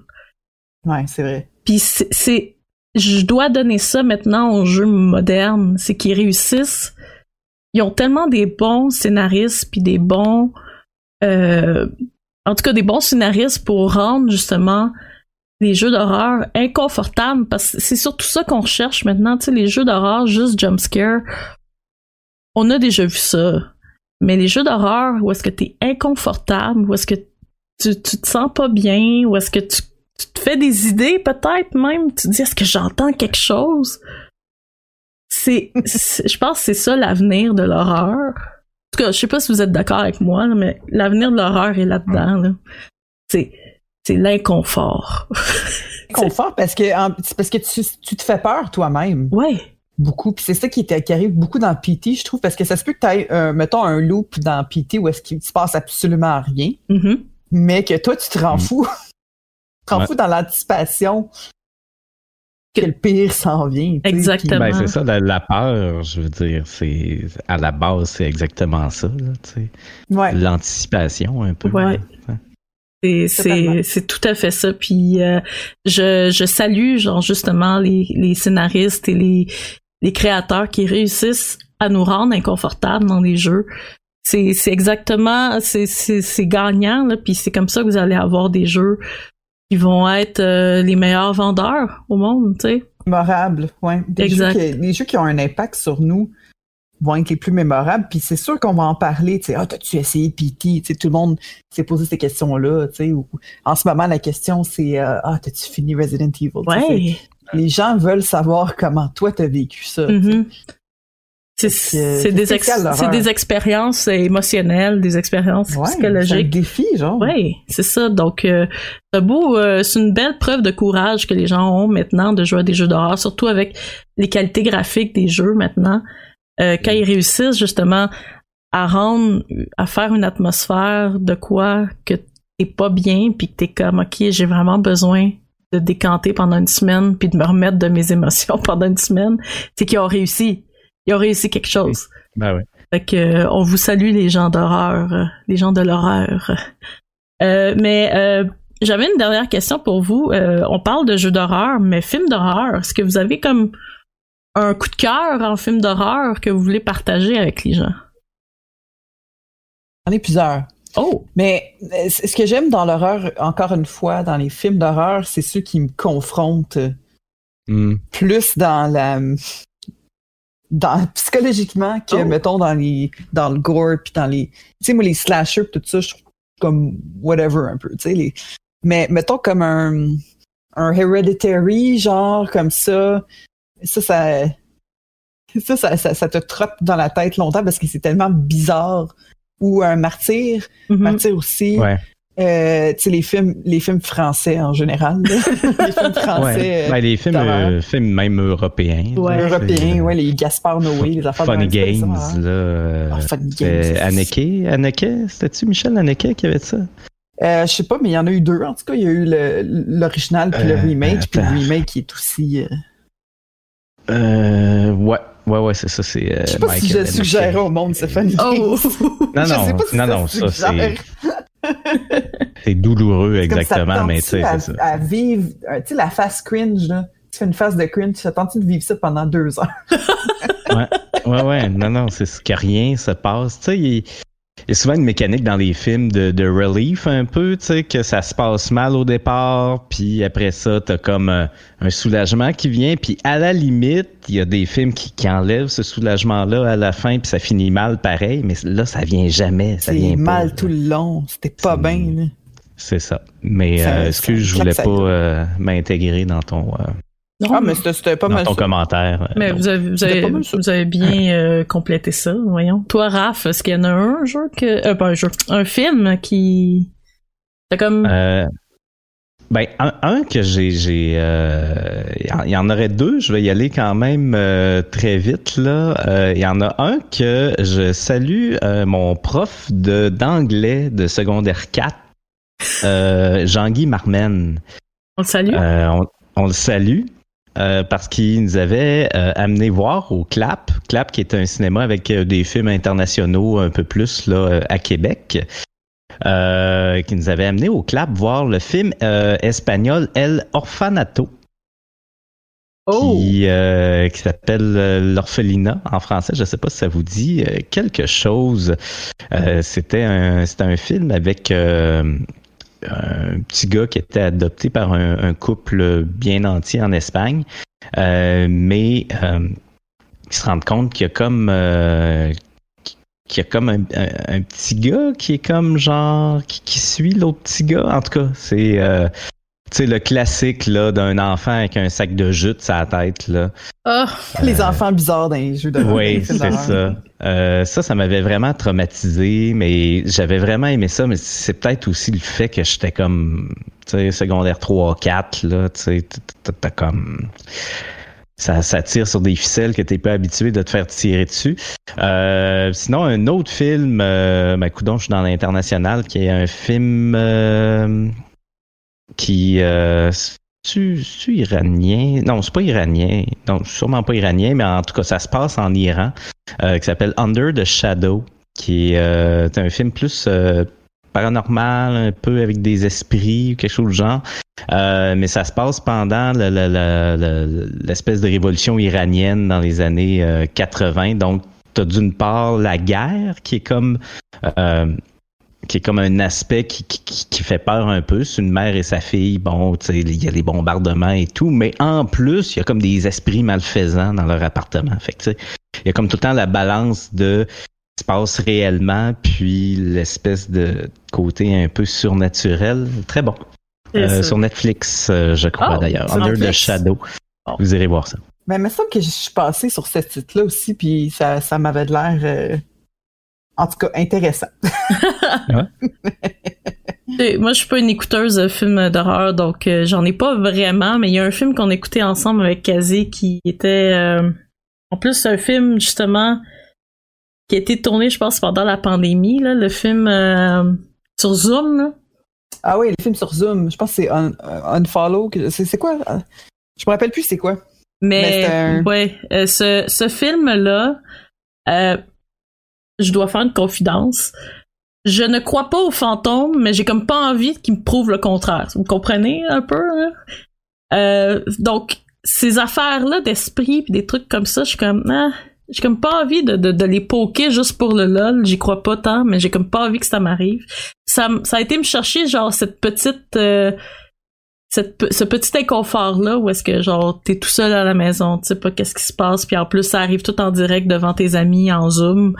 Ouais, c'est vrai. Puis c'est, je dois donner ça maintenant aux jeux modernes, c'est qu'ils réussissent. Ils ont tellement des bons scénaristes puis des bons euh, en tout cas des bons scénaristes pour rendre justement les jeux d'horreur inconfortables parce que c'est surtout ça qu'on recherche maintenant, tu sais, les jeux d'horreur juste jumpscare. on a déjà vu ça. Mais les jeux d'horreur, où est-ce que t'es inconfortable, où est-ce que tu, tu te sens pas bien, où est-ce que tu, te fais des idées peut-être même, tu te dis est-ce que j'entends quelque chose? C'est, je pense que c'est ça l'avenir de l'horreur. En tout cas, je sais pas si vous êtes d'accord avec moi, mais l'avenir de l'horreur est là-dedans. C'est, c'est l'inconfort. Confort parce que parce que tu, tu, te fais peur toi-même. Ouais. Beaucoup. Puis c'est ça qui, qui, arrive beaucoup dans PT, je trouve, parce que ça se peut que tu aies, euh, mettons, un loop dans PT où est-ce qu'il se passe absolument rien, mm-hmm. mais que toi, tu te rends mm. fou. tu te rends fou dans l'anticipation que le pire s'en vient. Exactement. Ben, c'est ça, la, peur, je veux dire, c'est à la base, c'est exactement ça. Ouais. L'anticipation, un peu. Ouais. C'est tout à fait ça. Puis euh, je, je salue genre justement les, les scénaristes et les, les créateurs qui réussissent à nous rendre inconfortables dans les jeux. C'est exactement c'est gagnant là, puis c'est comme ça que vous allez avoir des jeux qui vont être euh, les meilleurs vendeurs au monde, tu sais. Mémorables, ouais. Des Jeux qui, des jeux qui ont un impact sur nous vont être les plus mémorables. Puis c'est sûr qu'on va en parler. Tu sais, ah, t'as-tu essayé PT? Tu sais, tout le monde s'est posé ces questions-là. Tu sais, en ce moment, la question, c'est euh, ah, t'as-tu fini Resident Evil? Ouais. Les gens veulent savoir comment toi t'as vécu ça. Mm-hmm. C'est des, des expériences émotionnelles, des expériences psychologiques. C'est un défi, genre. Oui, c'est ça. Donc, euh, c'est beau, euh, c'est une belle preuve de courage que les gens ont maintenant de jouer à des jeux d'horreur, surtout avec les qualités graphiques des jeux maintenant. Euh, quand ils réussissent justement à rendre, à faire une atmosphère de quoi que t'es pas bien, puis que t'es comme, ok, j'ai vraiment besoin de décanter pendant une semaine, puis de me remettre de mes émotions pendant une semaine, c'est qu'ils ont réussi. Ils ont réussi quelque chose. Ben oui. Fait que, euh, on vous salue les gens d'horreur, euh, les gens de l'horreur. mais j'avais une dernière question pour vous. on parle de jeux d'horreur, mais films d'horreur, est-ce que vous avez comme un coup de cœur en film d'horreur que vous voulez partager avec les gens? J'en ai plusieurs. Oh! Mais euh, ce que j'aime dans l'horreur, encore une fois, dans les films d'horreur, c'est ceux qui me confrontent hmm. plus dans la. Dans, psychologiquement que, oh. mettons, dans les dans le gore, puis dans les. Tu sais, moi, les slashers, tout ça, je trouve comme whatever un peu, tu sais. Les... Mais mettons comme un, un Hereditary, genre, comme ça, ça, ça, ça, ça, te trotte dans la tête longtemps parce que c'est tellement bizarre. Ou un martyr, mm-hmm. martyr aussi. Euh, tu sais, les films, les films français en général. les films français. Ouais. Ben, les films, euh, films même européens. Ouais. européens, ouais, les Gaspard Noé, les affaires Funny Games, hein. là. Oh, funny Games. Anneke, Anneke, c'était-tu Michel Anneke qui avait ça? Euh, je sais pas, mais il y en a eu deux. En tout cas, il y a eu l'original puis le remake, puis le remake qui est aussi. Euh, ouais. Ouais, ouais, c'est ça, c'est. Euh, je sais pas si je suggérais au monde, Stéphanie. Oh! non, non, non, non, ça, c'est. c'est douloureux, exactement, mais tu sais, c'est ça. À vivre, euh, tu sais, la face cringe, là. Tu fais une face de cringe, tu as tenté de vivre ça pendant deux heures? ouais, ouais, ouais, non, non, c'est ce que rien se passe. Tu sais, il y a souvent une mécanique dans les films de, de relief un peu, tu sais, que ça se passe mal au départ, puis après ça, t'as comme un, soulagement qui vient, puis à la limite, il y a des films qui, qui enlèvent ce soulagement-là à la fin, puis ça finit mal pareil, mais là, ça vient jamais. Ça vient mal tout le long, c'était pas bien. C'est ça. Mais euh, est-ce que je voulais pas euh, m'intégrer dans ton... Euh, ah, mais c'était pas mal. ton commentaire. Mais vous avez, vous avez, vous avez bien euh, complété ça, voyons. Toi, Raph, est-ce qu'il y en a un jeu que. Euh, pas un jeu. Un film qui. C'est comme. Euh, ben, un, que j'ai. j'ai euh, il y en aurait deux, je vais y aller quand même très vite, là. Il y en a un que je salue mon prof de, d'anglais de secondaire 4, Jean-Guy Marmen. On le salue? On, on, le salue. Euh, parce qu'il nous avait euh, amené voir au CLAP, CLAP qui est un cinéma avec euh, des films internationaux un peu plus là à Québec, qui nous avait amené au CLAP voir le film espagnol El Orfanato. Oh. Qui, qui s'appelle l'orphelinat en français. Je ne sais pas si ça vous dit quelque chose. c'était un, c'était un film avec un petit gars qui était adopté par un, couple bien entier en Espagne. Euh, mais euh, qui se rendent compte qu'il y a comme euh, qu'il y a comme un, petit gars qui est comme genre qui, suit l'autre petit gars. En tout cas, c'est euh, le classique là d'un enfant avec un sac de jute sur la tête là. Oh, les enfants bizarres dans les jeux de Oui, c'est ça. Euh, ça, ça m'avait vraiment traumatisé, mais j'avais vraiment aimé ça, mais c'est peut-être aussi le fait que j'étais comme, tu sais, secondaire 3, 4, là, tu sais, t'as comme ça, ça, tire sur des ficelles que tu pas habitué de te faire tirer dessus. Euh, sinon, un autre film, euh, ben, coudon, je suis dans l'international, qui est un film euh, qui euh, tu, iranien Non, c'est pas iranien. Non, sûrement pas iranien, mais en tout cas, ça se passe en Iran, euh, qui s'appelle Under the Shadow, qui est euh, un film plus paranormal, un peu avec des esprits ou quelque chose du genre. Euh, mais ça se passe pendant l'espèce de révolution iranienne dans les années 80. Euh, Donc, tu as d'une part la guerre qui est comme euh, qui est comme un aspect qui, qui, fait peur un peu. C'est une mère et sa fille, bon, tu sais, il y a les bombardements et tout, mais en plus, il y a comme des esprits malfaisants dans leur appartement. Fait que, tu sais, il y a comme tout le temps la balance de se passe réellement, puis l'espèce de côté un peu surnaturel. Très bon. Euh, sur Netflix, euh, je crois oh, d'ailleurs. Under the Shadow. Vous irez voir ça. Mais il me semble que je suis passé sur ce titre-là aussi, puis ça, ça m'avait l'air, euh, en tout cas, intéressant. Moi, je suis pas une écouteuse de films d'horreur, donc j'en ai pas vraiment, mais il y a un film qu'on écoutait ensemble avec Kazé qui était, en plus, un film justement qui a été tourné, je pense, pendant la pandémie, là, le film euh, sur Zoom. Ah oui, le film sur Zoom. Je pense que c'est un, Unfollow. C'est quoi? Je me rappelle plus c'est quoi. Mais, ouais, euh, ce, ce film-là, euh, je dois faire une confidence. Je ne crois pas aux fantômes, mais j'ai comme pas envie qu'ils me prouvent le contraire. Vous comprenez un peu? Hein? donc, ces affaires-là d'esprit puis des trucs comme ça, je suis comme... Ah, j'ai comme pas envie de, de, de, les poker juste pour le lol. J'y crois pas tant, mais j'ai comme pas envie que ça m'arrive. Ça, ça a été me chercher genre cette petite euh, cette, ce petit inconfort là où est-ce que genre t'es tout seul à la maison, tu sais pas qu'est-ce qui se passe, puis en plus ça arrive tout en direct devant tes amis en zoom.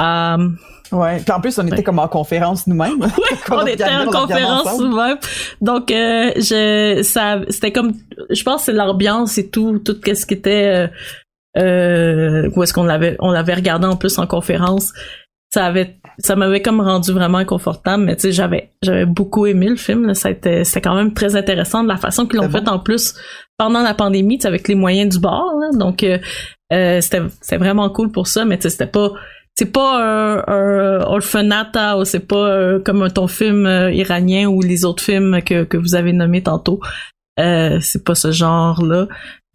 Euh, ouais, puis en plus on était comme en conférence nous-mêmes. Ouais, on était en conférence nous-mêmes. Donc euh, je ça c'était comme je pense que c'est l'ambiance et tout tout qu'est-ce qui était euh, euh, où est-ce qu'on l'avait on l'avait regardé en plus en conférence ça avait ça m'avait comme rendu vraiment inconfortable mais tu sais j'avais j'avais beaucoup aimé le film là. c'était c'était quand même très intéressant de la façon qu'ils l'ont fait en plus pendant la pandémie avec les moyens du bord donc euh, euh, c'était c'était vraiment cool pour ça mais tu sais c'était pas c'est pas un, un orphanata ou c'est pas euh, comme ton film euh, iranien ou les autres films que, que vous avez nommés tantôt. Euh, c'est pas ce genre là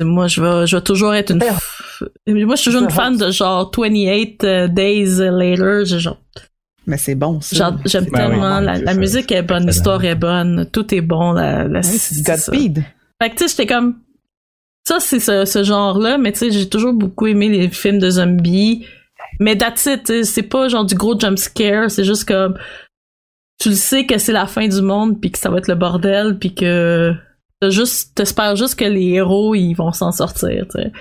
moi, je vais, je vais toujours être une. Moi, je suis toujours une fan de genre 28 euh, Days Later. Genre... Mais c'est bon, ça. J'aime ben tellement. la, musique est bonne, l'histoire est bonne, tout est bon. La, la c'est Godspeed. Fait que, tu sais, j'étais comme. Ça, c'est ce, ce genre-là, mais tu sais, j'ai toujours beaucoup aimé les films de zombies. Mais that's it, c'est pas genre du gros jump scare, c'est juste comme. Tu le sais que c'est la fin du monde, puis que ça va être le bordel, puis que juste, t'espères juste que les héros, ils vont s'en sortir, tu sais.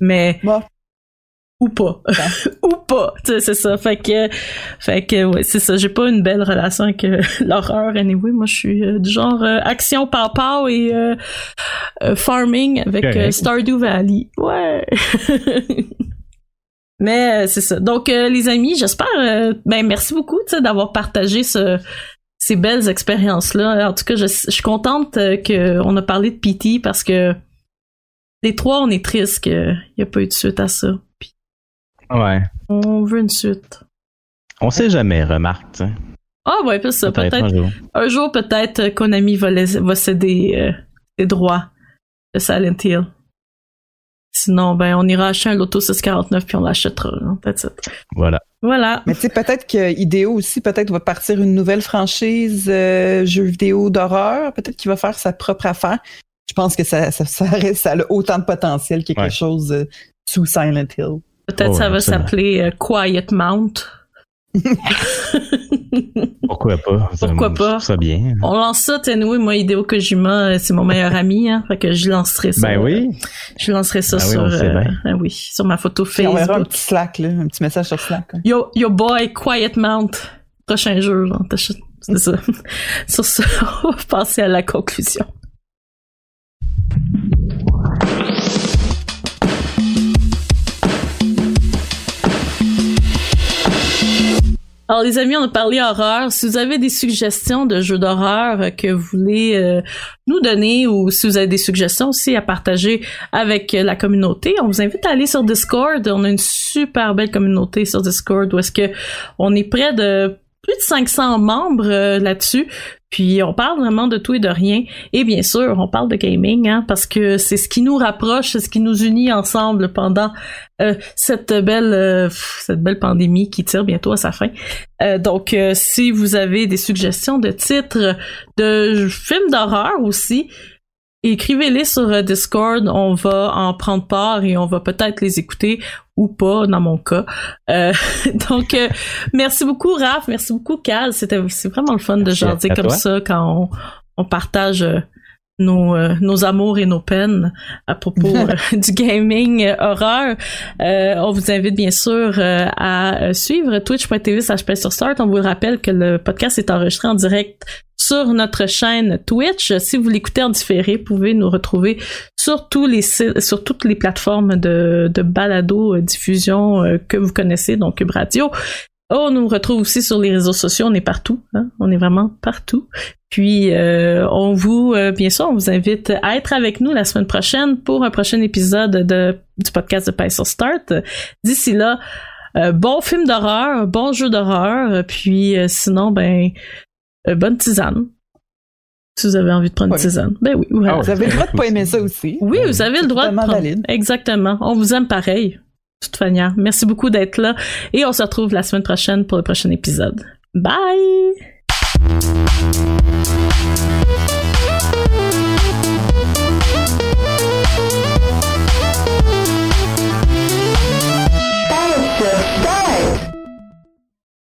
Mais. Ou pas. ou pas. Tu sais, c'est ça. Fait que, fait que, ouais, c'est ça. J'ai pas une belle relation avec euh, l'horreur, anyway. Moi, je suis euh, du genre euh, action pow et farming avec Stardew Valley. Ouais. Mais c'est ça. Donc, les amis, j'espère, ben, merci beaucoup, tu sais, d'avoir partagé ce, ces belles expériences-là. En tout cas, je, suis contente euh, qu'on a parlé de PT parce que les trois, on est tristes qu'il n'y a pas eu de suite à ça. ouais. On veut une suite. On sait jamais, remarque. Ah ouais, puis ça, peut-être. un jour, peut-être Konami va, va céder euh, les droits de Silent Hill. Sinon, ben, on ira acheter un Loto 649 puis on l'achètera. Peut-être. Voilà. Voilà. Mais tu sais, peut-être que Ideo aussi, peut-être va partir une nouvelle franchise euh, jeu vidéo d'horreur. Peut-être qu'il va faire sa propre affaire. Je pense que ça, ça, ça, a autant de potentiel qu'il quelque chose euh, sous Silent Hill. Peut-être que ça va s'appeler euh, Quiet Mount. Pourquoi pas? Pourquoi pas? Ça bien. On lance ça, Tenoué, moi, Hideo Kojima, euh, c'est mon meilleur ami, hein. Fait que je lancerai ça. Ben oui. Je lancerai ça ben sur, euh, ben oui, sur ma photo Facebook. on verra un petit Slack, là, un petit message sur Slack. Yo, yo boy, Quiet Mount. Prochain jeu, C'est ça. sur ça, on va passer à la conclusion. Alors les amis, on a parlé horreur. Si vous avez des suggestions de jeux d'horreur que vous voulez euh, nous donner ou si vous avez des suggestions aussi à partager avec la communauté, on vous invite à aller sur Discord. On a une super belle communauté sur Discord où est-ce que on est près de plus de 500 membres euh, là-dessus. Puis on parle vraiment de tout et de rien. Et bien sûr, on parle de gaming, hein, parce que c'est ce qui nous rapproche, c'est ce qui nous unit ensemble pendant euh, cette belle euh, cette belle pandémie qui tire bientôt à sa fin. donc, si vous avez des suggestions de titres, de films d'horreur aussi, écrivez-les sur euh, Discord, on va en prendre part et on va peut-être les écouter ou pas dans mon cas. Euh, donc euh, merci beaucoup Raph, merci beaucoup Cal, c'était c'est vraiment le fun de jaser comme ça quand on, on partage nos, euh, nos amours et nos peines à propos euh, du gaming euh, horreur. on vous invite bien sûr à suivre twitch.tv sur start. On vous rappelle que le podcast est enregistré en direct sur notre chaîne Twitch. Si vous l'écoutez en différé, vous pouvez nous retrouver sur tous les sur toutes les plateformes de, de balado diffusion que vous connaissez, donc Cube Radio. Oh, on nous retrouve aussi sur les réseaux sociaux, on est partout, hein? on est vraiment partout. Puis euh, on vous, euh, bien sûr, on vous invite à être avec nous la semaine prochaine pour un prochain épisode de, du podcast de Pencil Start. D'ici là, euh, bon film d'horreur, bon jeu d'horreur, puis sinon, ben, bonne tisane. Si vous avez envie de prendre une tisane. Ben oui. Ah, vous avez le droit de pas aimer ça aussi. Oui, vous avez le droit de prendre. Valide. Exactement. On vous aime pareil toute manière. Merci beaucoup d'être là et on se retrouve la semaine prochaine pour le prochain épisode. Bye!